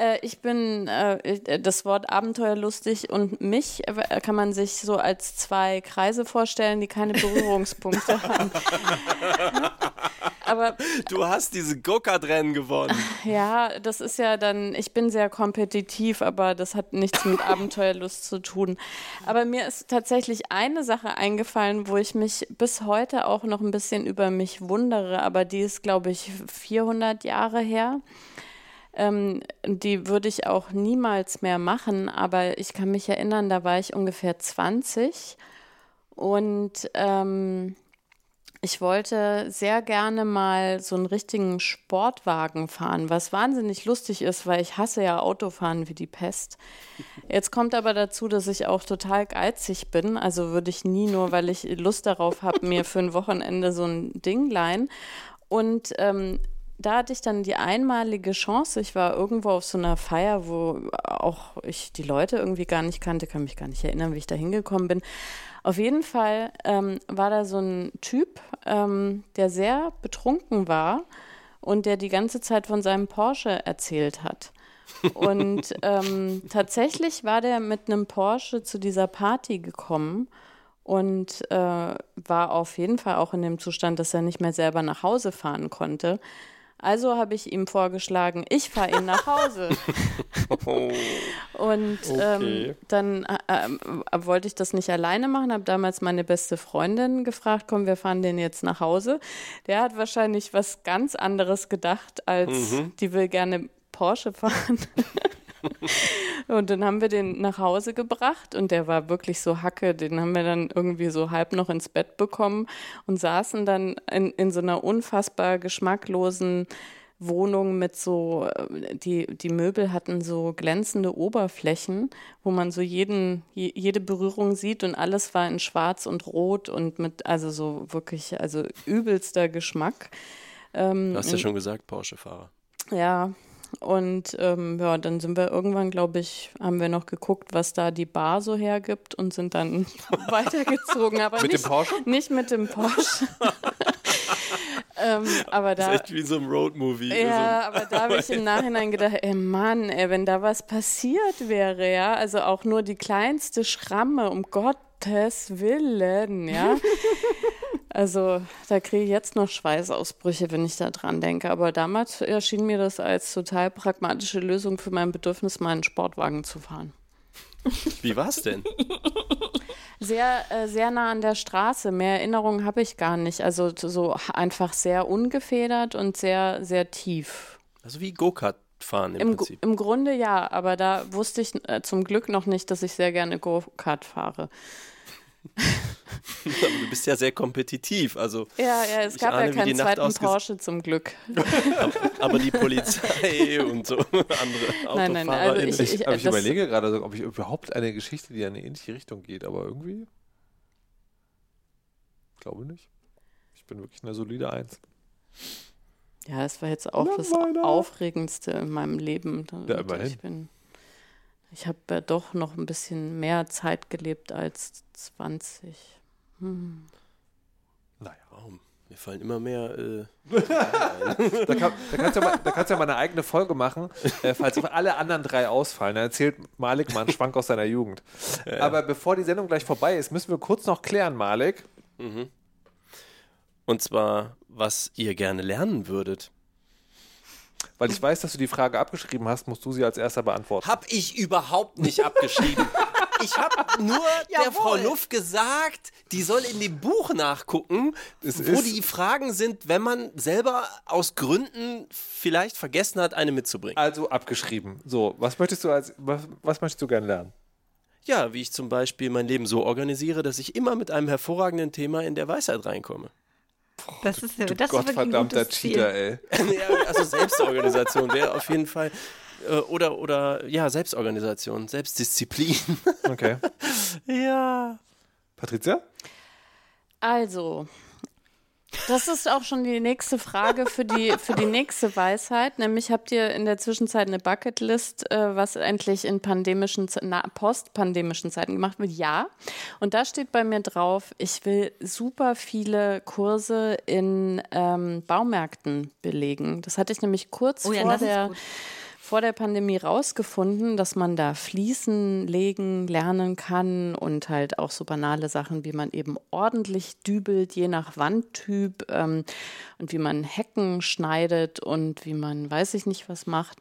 Äh, ich bin äh, das Wort abenteuerlustig und mich äh, kann man sich so als zwei Kreise vorstellen, die keine Berührungspunkte haben. aber du hast diese Go-Kart-Rennen gewonnen. Ja, das ist ja dann, ich bin sehr kompetitiv, aber das hat nichts mit Abenteuerlust zu tun. Aber mir ist tatsächlich eine Sache eingefallen, wo ich mich bis heute auch noch ein bisschen über mich wundere, aber die ist, glaube ich, 400 Jahre her. Ähm, die würde ich auch niemals mehr machen, aber ich kann mich erinnern, da war ich ungefähr 20 und ähm, ich wollte sehr gerne mal so einen richtigen Sportwagen fahren, was wahnsinnig lustig ist, weil ich hasse ja Autofahren wie die Pest. Jetzt kommt aber dazu, dass ich auch total geizig bin. Also würde ich nie nur, weil ich Lust darauf habe, mir für ein Wochenende so ein Ding leihen. Und ähm, da hatte ich dann die einmalige Chance. Ich war irgendwo auf so einer Feier, wo auch ich die Leute irgendwie gar nicht kannte, kann mich gar nicht erinnern, wie ich da hingekommen bin. Auf jeden Fall ähm, war da so ein Typ, ähm, der sehr betrunken war und der die ganze Zeit von seinem Porsche erzählt hat. Und ähm, tatsächlich war der mit einem Porsche zu dieser Party gekommen und äh, war auf jeden Fall auch in dem Zustand, dass er nicht mehr selber nach Hause fahren konnte. Also habe ich ihm vorgeschlagen, ich fahre ihn nach Hause. Oh, Und ähm, dann äh, äh, wollte ich das nicht alleine machen, habe damals meine beste Freundin gefragt, komm, wir fahren den jetzt nach Hause. Der hat wahrscheinlich was ganz anderes gedacht, als die will gerne Porsche fahren. Und dann haben wir den nach Hause gebracht und der war wirklich so Hacke. Den haben wir dann irgendwie so halb noch ins Bett bekommen und saßen dann in, in so einer unfassbar geschmacklosen Wohnung mit so, äh, die, die Möbel hatten so glänzende Oberflächen, wo man so jeden, je, jede Berührung sieht und alles war in schwarz und rot und mit, also so wirklich, also übelster Geschmack. Ähm, Du hast ja schon gesagt, Porsche-Fahrer. ja, und ähm, ja, dann sind wir irgendwann, glaube ich, haben wir noch geguckt, was da die Bar so hergibt und sind dann weitergezogen. Aber Mit nicht, dem Porsche? Nicht mit dem Porsche. ähm, aber Das da. ist echt wie so ein Roadmovie. Ja, aber da habe ich im Nachhinein gedacht, ey Mann, ey, wenn da was passiert wäre, ja, also auch nur die kleinste Schramme, um Gottes Willen, ja. Also da kriege ich jetzt noch Schweißausbrüche, wenn ich da dran denke. Aber damals erschien mir das als total pragmatische Lösung für mein Bedürfnis, meinen Sportwagen zu fahren. Wie war's denn? Sehr, äh, sehr nah an der Straße. Mehr Erinnerungen habe ich gar nicht. Also so einfach sehr ungefedert und sehr, sehr tief. Also wie Go-Kart fahren im, Im, Prinzip. Im Grunde ja, aber da wusste ich äh, zum Glück noch nicht, dass ich sehr gerne Go-Kart fahre. Aber du bist ja sehr kompetitiv. Also, Ja, ja, es Ich gab ahne, ja keinen zweiten Porsche zum Glück. aber die Polizei und so andere Nein, nein, also ich- Ich, aber ich das- überlege gerade, ob ich überhaupt eine Geschichte, die in eine ähnliche Richtung geht, aber irgendwie. Glaube nicht. Ich bin wirklich eine solide Eins. Ja, es war jetzt auch Na, das meiner. Aufregendste in meinem Leben. Ja, Und immerhin. Ich bin, ich habe ja doch noch ein bisschen mehr Zeit gelebt als 20. Hm. Naja. Warum? Mir fallen immer mehr. Äh, Da, kann, da, kannst du ja mal, da kannst du ja mal eine eigene Folge machen, äh, falls auch alle anderen drei ausfallen. Dann erzählt Malik mal einen Schwank aus seiner Jugend. Aber bevor die Sendung gleich vorbei ist, müssen wir kurz noch klären, Malik. und zwar, was ihr gerne lernen würdet. Weil ich weiß, dass du die Frage abgeschrieben hast, musst du sie als erster beantworten. Hab ich überhaupt nicht abgeschrieben. Ich habe nur der Frau Luff gesagt, die soll in dem Buch nachgucken, Es wo die Fragen sind, wenn man selber aus Gründen vielleicht vergessen hat, eine mitzubringen. Also abgeschrieben. So, was möchtest du als was, was möchtest du gerne lernen? Ja, wie ich zum Beispiel mein Leben so organisiere, dass ich immer mit einem hervorragenden Thema in der Weisheit reinkomme. Das ist, ja- das ist wirklich ein Gottverdammter Ziel. Cheater, ey. ja, also Selbstorganisation wäre auf jeden Fall. äh, Oder, oder ja, Selbstorganisation, Selbstdisziplin. Okay. ja. Patricia? Also, das ist auch schon die nächste Frage für die, für die nächste Weisheit. Nämlich habt ihr in der Zwischenzeit eine Bucketlist, äh, was endlich in pandemischen, na, postpandemischen Zeiten gemacht wird? Ja. Und da steht bei mir drauf, ich will super viele Kurse in ähm, Baumärkten belegen. Das hatte ich nämlich kurz Oh ja, vor der gut. Vor der Pandemie rausgefunden, dass man da Fliesen legen lernen kann und halt auch so banale Sachen, wie man eben ordentlich dübelt, je nach Wandtyp ähm, und wie man Hecken schneidet und wie man weiß ich nicht was macht.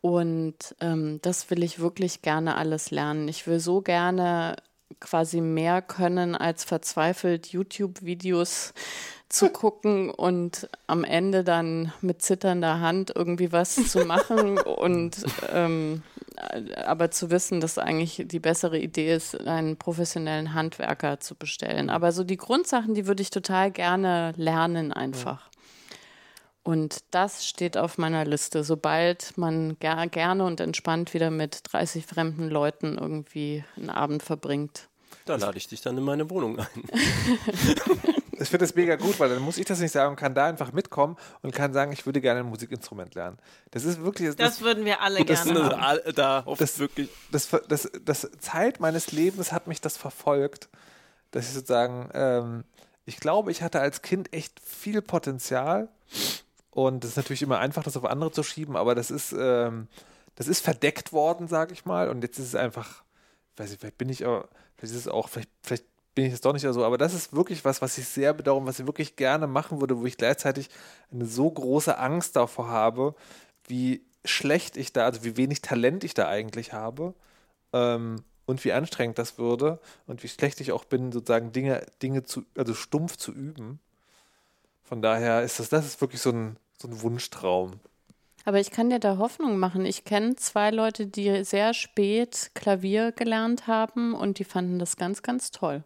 Und ähm, das will ich wirklich gerne alles lernen. Ich will so gerne quasi mehr können als verzweifelt YouTube-Videos zu gucken und am Ende dann mit zitternder Hand irgendwie was zu machen und ähm, aber zu wissen, dass eigentlich die bessere Idee ist, einen professionellen Handwerker zu bestellen. Aber so die Grundsachen, die würde ich total gerne lernen einfach. Und das steht auf meiner Liste. Sobald man ger gerne und entspannt wieder mit 30 fremden Leuten irgendwie einen Abend verbringt. Da lade ich dich dann in meine Wohnung ein. Ich finde das mega gut, weil dann muss ich das nicht sagen und kann da einfach mitkommen und kann sagen, ich würde gerne ein Musikinstrument lernen. Das ist wirklich. Das, würden wir alle das gerne ist haben. Da das wirklich. Das, das, das Zeit meines Lebens hat mich das verfolgt, dass ich sozusagen, ähm, ich glaube, ich hatte als Kind echt viel Potenzial und es ist natürlich immer einfach, das auf andere zu schieben, aber das ist, ähm, das ist verdeckt worden, sage ich mal, und jetzt ist es einfach, weiß ich, vielleicht bin ich auch, vielleicht ist es auch, vielleicht, vielleicht bin ich es doch nicht so, aber das ist wirklich was, was ich sehr bedauere, was ich wirklich gerne machen würde, wo ich gleichzeitig eine so große Angst davor habe, wie schlecht ich da, also wie wenig Talent ich da eigentlich habe ähm, und wie anstrengend das würde und wie schlecht ich auch bin, sozusagen Dinge, Dinge zu, also stumpf zu üben. Von daher ist das, das ist wirklich so ein, so ein Wunschtraum. Aber ich kann dir da Hoffnung machen. Ich kenne zwei Leute, die sehr spät Klavier gelernt haben und die fanden das ganz, ganz toll.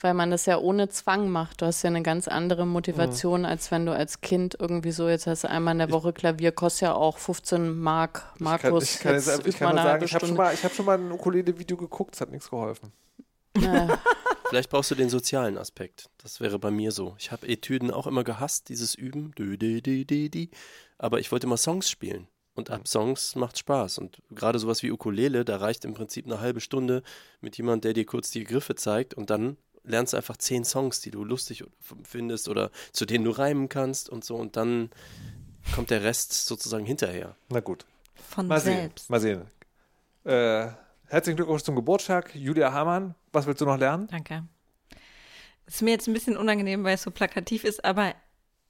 Weil man das ja ohne Zwang macht. Du hast ja eine ganz andere Motivation, als wenn du als Kind irgendwie so, jetzt hast du einmal in der Woche Klavier, kostet ja auch 15 Mark. Markus, ich kann, ich kann, jetzt, ich kann sagen, ich habe schon, mal- ich hab schon mal ein Ukulele-Video geguckt, es hat nichts geholfen. Vielleicht brauchst du den sozialen Aspekt. Das wäre bei mir so. Ich habe Etüden auch immer gehasst, dieses Üben. Aber ich wollte immer Songs spielen. Und ab Songs macht Spaß. Und gerade sowas wie Ukulele, da reicht im Prinzip eine halbe Stunde mit jemand, der dir kurz die Griffe zeigt. Und dann lernst du einfach zehn Songs, die du lustig findest oder zu denen du reimen kannst und so. Und dann kommt der Rest sozusagen hinterher. Na gut. Von Mal sehen. selbst. Mal sehen. Äh, herzlichen Glückwunsch zum Geburtstag, Julia Hamann. Was willst du noch lernen? Danke. Ist mir jetzt ein bisschen unangenehm, weil es so plakativ ist, aber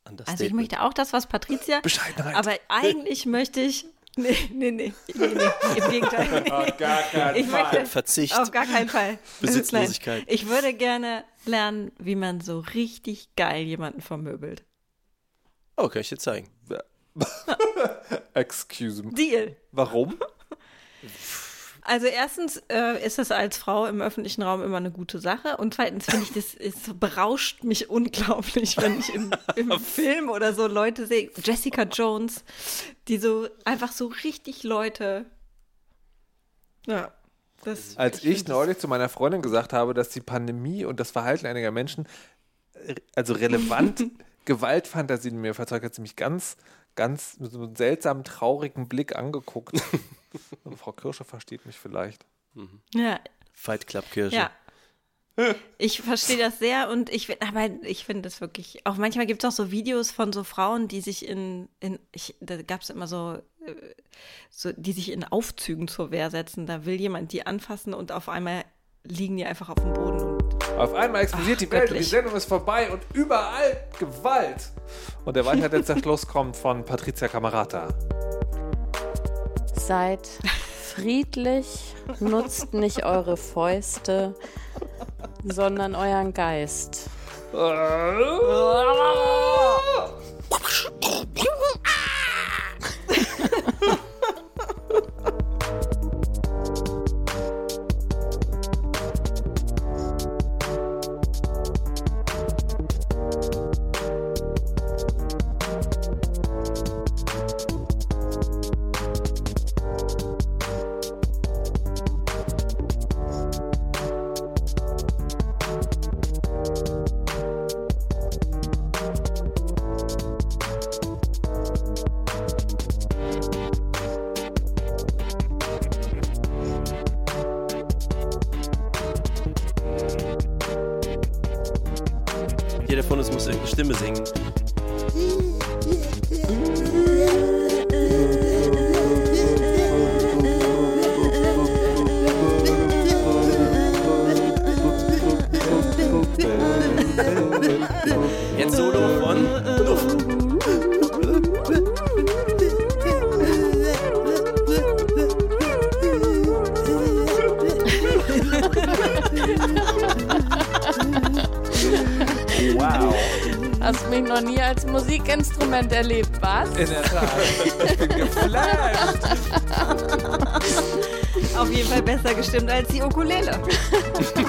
also ich möchte auch das, was Patricia. Bescheidenheit. Aber eigentlich möchte ich. Nee, nee, nee. nee, nee Im Gegenteil. gar keinen Ich möchte Verzicht. auf gar keinen Fall. Besitzlosigkeit. Ich würde gerne lernen, wie man so richtig geil jemanden vermöbelt. Oh, kann ich dir zeigen. Excuse me. Deal. Warum? Also erstens äh, ist das als Frau im öffentlichen Raum immer eine gute Sache und zweitens finde ich, das es berauscht mich unglaublich, wenn ich im, im Film oder so Leute sehe, Jessica Jones, die so einfach so richtig Leute, ja, das. Als ich, find neulich zu meiner Freundin gesagt habe, dass die Pandemie und das Verhalten einiger Menschen äh, also relevant Gewaltfantasien in mir verzeugt, hat sie mich ganz, ganz mit so einem seltsamen, traurigen Blick angeguckt. Und Frau Kirsche versteht mich vielleicht. das, ja, Fight Club Kirche. ja. Ich verstehe das sehr und ich aber ich finde das wirklich, auch manchmal gibt es auch so Videos von so Frauen, die sich in, in ich, da gab es immer so, äh, so, die sich in Aufzügen zur Wehr setzen. Da will jemand die anfassen und auf einmal liegen die einfach auf dem Boden und Auf einmal explodiert Ach, die Welt und die. Sendung ist vorbei und überall Gewalt. Und der weiterletzte Schluss kommt von Patricia Camerata. Seid friedlich, nutzt nicht eure Fäuste, sondern euren Geist. Musikinstrument erlebt, was? In der Tat. Ich bin geflasht. auf jeden Fall besser gestimmt als die Ukulele.